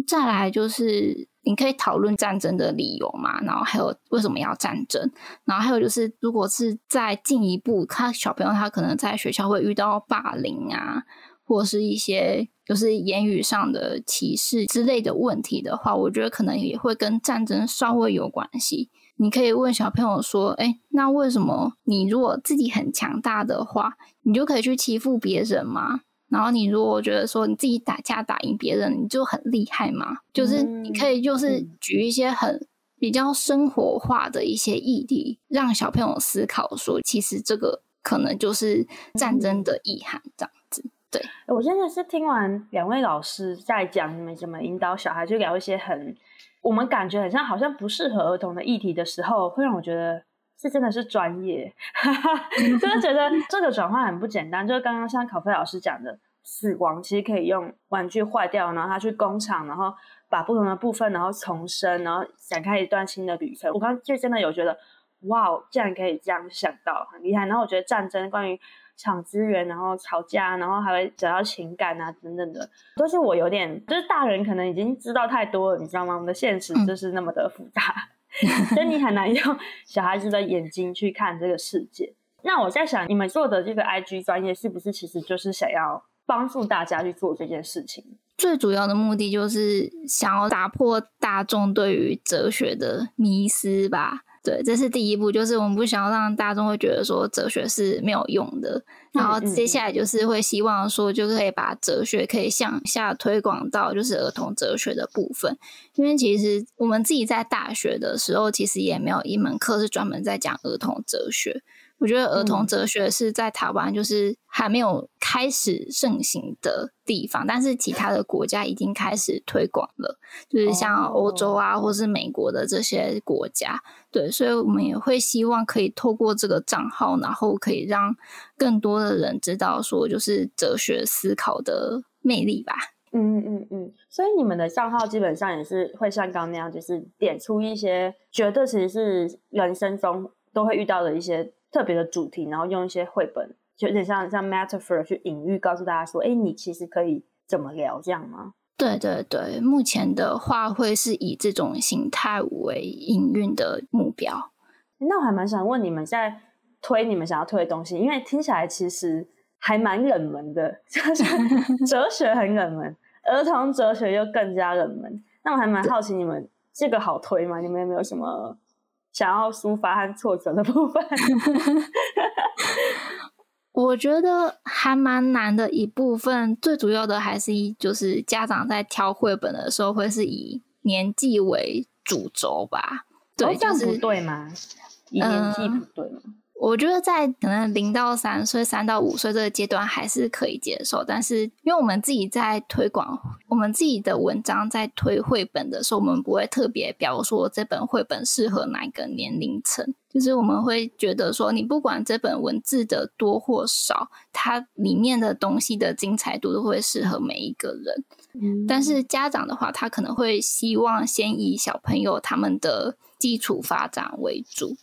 Speaker 2: 再来就是你可以讨论战争的理由嘛，然后还有为什么要战争，然后还有就是如果是再进一步，他小朋友他可能在学校会遇到霸凌啊，或者是一些就是言语上的歧视之类的问题的话，我觉得可能也会跟战争稍微有关系。你可以问小朋友说：“哎，那为什么你如果自己很强大的话，你就可以去欺负别人吗？”然后你如果觉得说你自己打架打赢别人，你就很厉害嘛？就是你可以就是举一些很比较生活化的一些议题，让小朋友思考说，其实这个可能就是战争的意涵，这样子。对，
Speaker 1: 我真的是听完两位老师在讲你们怎么引导小孩去聊一些很我们感觉很像好像不适合儿童的议题的时候，会让我觉得。这真的是专业，(laughs) 就是觉得这个转换很不简单。就是刚刚像考菲老师讲的，死亡其实可以用玩具坏掉，然后他去工厂，然后把不同的部分然后重生，然后展开一段新的旅程。我刚刚就真的有觉得，哇，竟然可以这样想到，很厉害。然后我觉得战争关于抢资源，然后吵架，然后还会讲到情感啊等等的，都是我有点就是大人可能已经知道太多了，你知道吗？我们的现实就是那么的复杂，(laughs) 所以你很难用小孩子的眼睛去看这个世界。(laughs) 那我在想，你们做的这个 IG 专业是不是其实就是想要帮助大家去做这件事情？
Speaker 2: 最主要的目的就是想要打破大众对于哲学的迷思吧。对，这是第一步，就是我们不想要让大众会觉得说哲学是没有用的。然后接下来就是会希望说，就是可以把哲学可以向下推广到就是儿童哲学的部分。因为其实我们自己在大学的时候，其实也没有一门课是专门在讲儿童哲学。我觉得儿童哲学是在台湾就是还没有开始盛行的地方，但是其他的国家已经开始推广了，就是像欧洲啊，或是美国的这些国家，对，所以我们也会希望可以透过这个账号，然后可以让更多的人知道说，就是哲学思考的魅力吧。
Speaker 1: 嗯嗯嗯，所以你们的账号基本上也是会像刚刚那样，就是点出一些觉得其实是人生中都会遇到的一些。特别的主题，然后用一些绘本，就有点像像 metaphor 去隐喻，告诉大家说：“哎，你其实可以怎么聊这样吗？”
Speaker 2: 对对对，目前的话会是以这种形态为营运的目标。
Speaker 1: 那我还蛮想问你们，在推你们想要推的东西，因为听起来其实还蛮冷门的，(laughs) 就是 (laughs) 哲学很冷门，儿童哲学又更加冷门。那我还蛮好奇，你们这个好推吗？你们有没有什么？想要抒发和挫折的部分，(laughs)
Speaker 2: 我觉得还蛮难的一部分。最主要的还是以就是家长在挑绘本的时候，会是以年纪为主轴吧？对，
Speaker 1: 这样不对吗？以年纪不对吗？嗯
Speaker 2: 我觉得在可能零到三岁、三到五岁这个阶段还是可以接受，但是因为我们自己在推广我们自己的文章，在推绘本的时候，我们不会特别标说这本绘本适合哪个年龄层，就是我们会觉得说，你不管这本文字的多或少，它里面的东西的精彩度都会适合每一个人。嗯，但是家长的话，他可能会希望先以小朋友他们的基础发展为主。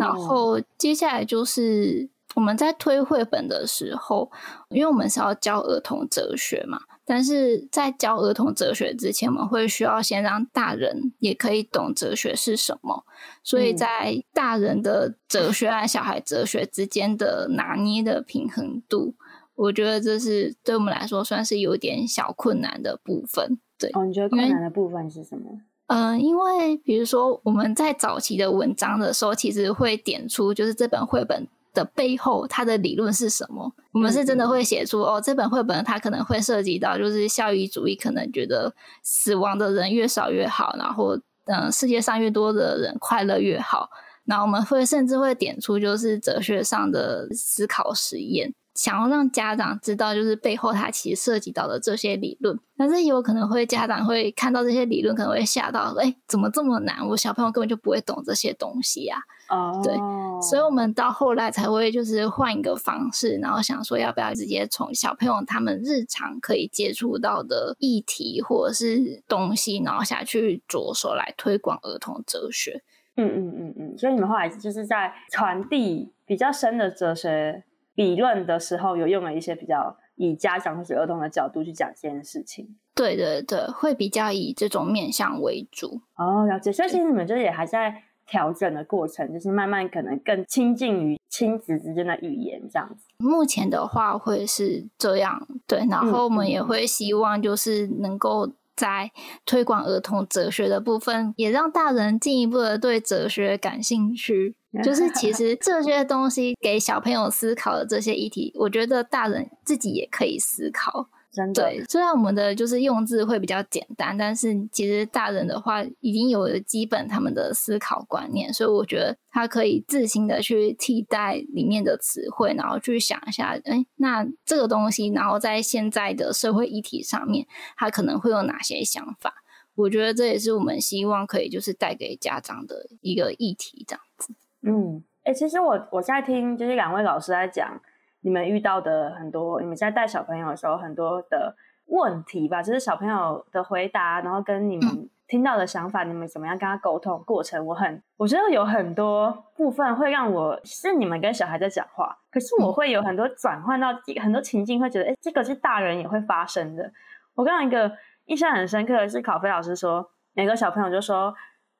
Speaker 2: 然后接下来就是我们在推绘本的时候，因为我们是要教儿童哲学嘛，但是在教儿童哲学之前，我们会需要先让大人也可以懂哲学是什么。所以在大人的哲学和小孩哲学之间的拿捏的平衡度，我觉得这是对我们来说算是有点小困难的部分。对，
Speaker 1: 哦，你觉得困难的部分是什么？
Speaker 2: 嗯、呃，因为比如说我们在早期的文章的时候，其实会点出就是这本绘本的背后它的理论是什么。我们是真的会写出哦，这本绘本它可能会涉及到就是效益主义，可能觉得死亡的人越少越好，然后嗯、呃，世界上越多的人快乐越好。然后我们会甚至会点出就是哲学上的思考实验。想要让家长知道，就是背后它其实涉及到的这些理论，但是有可能会家长会看到这些理论，可能会吓到，哎，怎么这么难？我小朋友根本就不会懂这些东西呀。哦，对，所以我们到后来才会就是换一个方式，然后想说要不要直接从小朋友他们日常可以接触到的议题或者是东西，然后下去着手来推广儿童哲学。
Speaker 1: 嗯嗯嗯嗯，所以你们后来就是在传递比较深的哲学。理论的时候有用了一些比较以家长或是儿童的角度去讲这件事情。
Speaker 2: 对对对，会比较以这种面向为主。
Speaker 1: 哦，了解。所以其实你们就是也还在调整的过程，就是慢慢可能更亲近于亲子之间的语言这样子。
Speaker 2: 目前的话会是这样，对。然后我们也会希望就是能够在推广儿童哲学的部分，也让大人进一步的对哲学感兴趣。(laughs) 就是其实这些东西给小朋友思考的这些议题，我觉得大人自己也可以思考。
Speaker 1: 真的。
Speaker 2: 对，虽然我们的就是用字会比较简单，但是其实大人的话已经有了基本他们的思考观念，所以我觉得他可以自行的去替代里面的词汇，然后去想一下，哎，那这个东西，然后在现在的社会议题上面，他可能会有哪些想法？我觉得这也是我们希望可以就是带给家长的一个议题，这样子。
Speaker 1: 嗯，哎、欸，其实我我在听，就是两位老师在讲你们遇到的很多，你们在带小朋友的时候很多的问题吧，就是小朋友的回答，然后跟你们听到的想法，你们怎么样跟他沟通过程，我很我觉得有很多部分会让我是你们跟小孩在讲话，可是我会有很多转换到很多情境，会觉得哎，这个是大人也会发生的。我刚刚一个印象很深刻的是考菲老师说，每个小朋友就说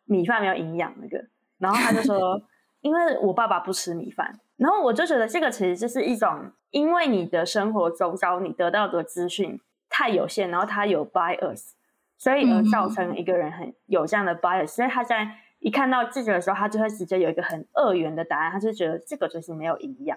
Speaker 1: 米饭没有营养那个，然后他就说，(laughs) 因为我爸爸不吃米饭。然后我就觉得这个其实就是一种，因为你的生活周遭你得到的资讯太有限，然后他有 bias，所以而造成一个人很有这样的 bias，所以他在一看到这个的时候，他就会直接有一个很二元的答案，他就觉得这个就是没有营养。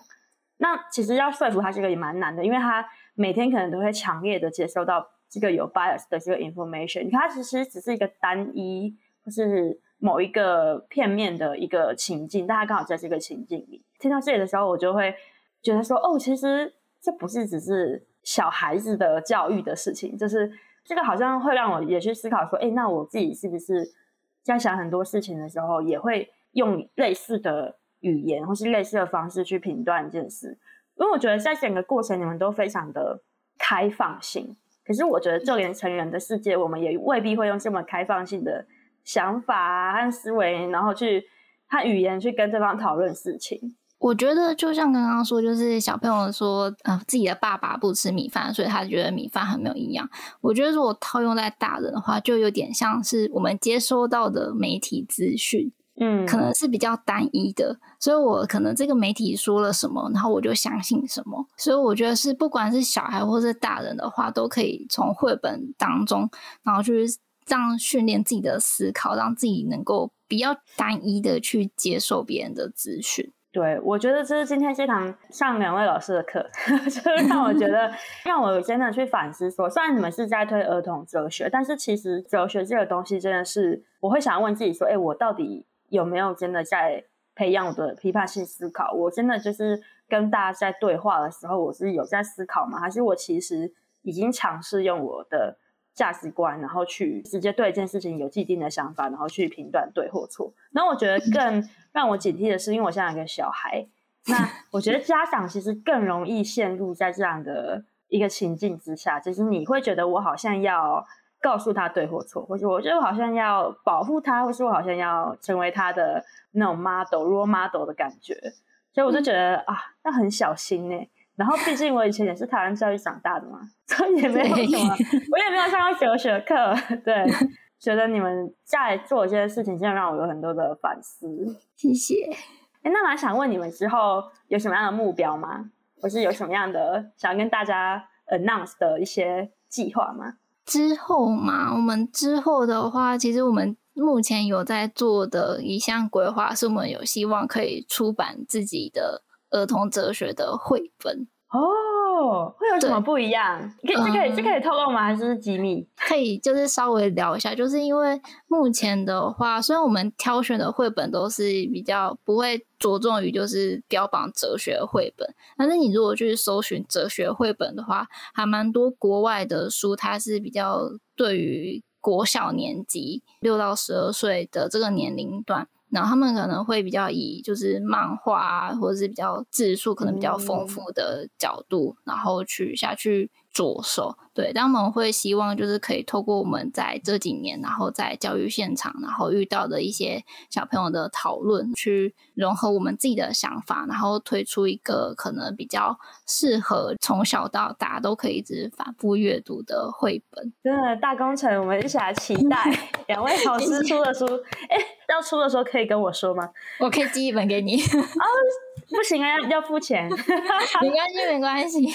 Speaker 1: 那其实要说服他这个也蛮难的，因为他每天可能都会强烈的接收到这个有 bias 的这个 information，你看他其实只是一个单一或是某一个片面的一个情境，但他刚好在这个情境里。听到这里的时候，我就会觉得说，哦，其实这不是只是小孩子的教育的事情，就是这个好像会让我也去思考说，哎，那我自己是不是在想很多事情的时候，也会用类似的语言或是类似的方式去评断一件事？因为我觉得在整个过程，你们都非常的开放性，可是我觉得就连成人的世界，我们也未必会用这么开放性的想法和思维，然后去和语言去跟对方讨论事情。
Speaker 2: 我觉得就像刚刚说，就是小朋友说，呃，自己的爸爸不吃米饭，所以他觉得米饭很没有营养。我觉得如果套用在大人的话，就有点像是我们接收到的媒体资讯，嗯，可能是比较单一的，所以我可能这个媒体说了什么，然后我就相信什么。所以我觉得是不管是小孩或是大人的话，都可以从绘本当中，然后去这样训练自己的思考，让自己能够比较单一的去接受别人的资讯。
Speaker 1: 对，我觉得这是今天这堂上两位老师的课，(laughs) 就是让我觉得 (laughs) 让我真的去反思说，虽然你们是在推儿童哲学，但是其实哲学这个东西真的是，我会想要问自己说，哎，我到底有没有真的在培养我的批判性思考？我真的就是跟大家在对话的时候，我是有在思考吗？还是我其实已经尝试用我的价值观，然后去直接对一件事情有既定的想法，然后去评断对或错？然后我觉得更。让我警惕的是，因为我现在有个小孩，那 (laughs) 我觉得家长其实更容易陷入在这样的一个情境之下，就是你会觉得我好像要告诉他对或错，或者我觉得我好像要保护他，或是我好像要成为他的那种 model、role model 的感觉，所以我就觉得、嗯、啊，要很小心呢。然后毕竟我以前也是台湾教育长大的嘛，所以也没有什么，我也没有上过哲学课，对。(laughs) 觉得你们在做这些事情，真的让我有很多的反思。
Speaker 2: 谢谢。
Speaker 1: 哎，那蛮想问你们之后有什么样的目标吗？或是有什么样的想跟大家 announce 的一些计划吗？
Speaker 2: 之后嘛，我们之后的话，其实我们目前有在做的一项规划，是我们有希望可以出版自己的儿童哲学的绘本。
Speaker 1: 哦，会有什么不一样？可以，这可以，这可以透露吗？还是机密？
Speaker 2: 可以，就是稍微聊一下。就是因为目前的话，虽然我们挑选的绘本都是比较不会着重于就是标榜哲学绘本，但是你如果去搜寻哲学绘本的话，还蛮多国外的书，它是比较对于国小年级六到十二岁的这个年龄段。然后他们可能会比较以就是漫画啊，或者是比较字数可能比较丰富的角度，嗯、然后去下去着手。对，但我们会希望就是可以透过我们在这几年，然后在教育现场，然后遇到的一些小朋友的讨论，去融合我们自己的想法，然后推出一个可能比较适合从小到大都可以一直反复阅读的绘本。
Speaker 1: 真的大工程，我们一起来期待 (laughs) 两位老师出的书。哎，要出的时候可以跟我说吗？(laughs)
Speaker 2: 我可以寄一本给你。(laughs)
Speaker 1: 哦，不行啊，要要付钱。没
Speaker 2: 关系，没关系。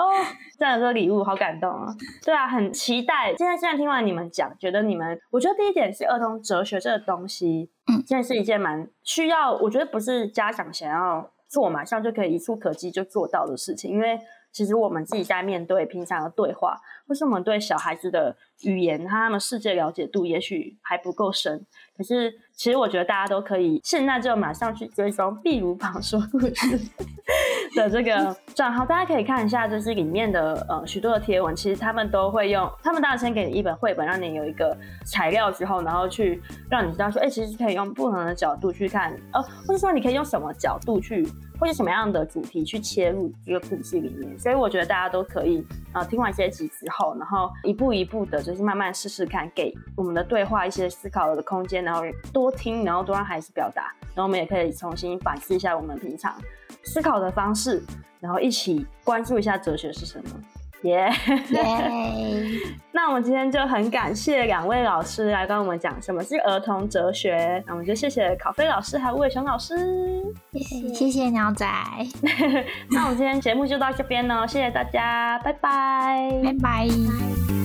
Speaker 1: 哦，这样个礼物好感动啊！对啊，很期待。现在现在听完你们讲，觉得你们，我觉得第一点是儿童哲学这个东西，嗯，现在是一件蛮需要，我觉得不是家长想要做马上就可以一触可及就做到的事情，因为其实我们自己在面对平常的对话，或是我们对小孩子的语言，他们世界了解度也许还不够深。可是，其实我觉得大家都可以现在就马上去追踪“壁炉旁说故事”的这个账号，大家可以看一下，就是里面的呃许多的贴文，其实他们都会用，他们当然先给你一本绘本，让你有一个材料之后，然后去让你知道说，哎、其实可以用不同的角度去看，呃，或者说你可以用什么角度去会是什么样的主题去切入这个故事里面。所以我觉得大家都可以、呃，听完这些集之后，然后一步一步的，就是慢慢试试看，给我们的对话一些思考的空间，然后多听，然后多让孩子表达，然后我们也可以重新反思一下我们平常思考的方式，然后一起关注一下哲学是什么。耶、(laughs) 那我们今天就很感谢两位老师来跟我们讲什么是儿童哲学。那我们就谢谢考菲老师还有吴伟雄老师。
Speaker 2: Yeah. 谢谢鸟仔。(laughs)
Speaker 1: 那我们今天节目就到这边喽，谢谢大家，拜拜，
Speaker 2: 拜拜。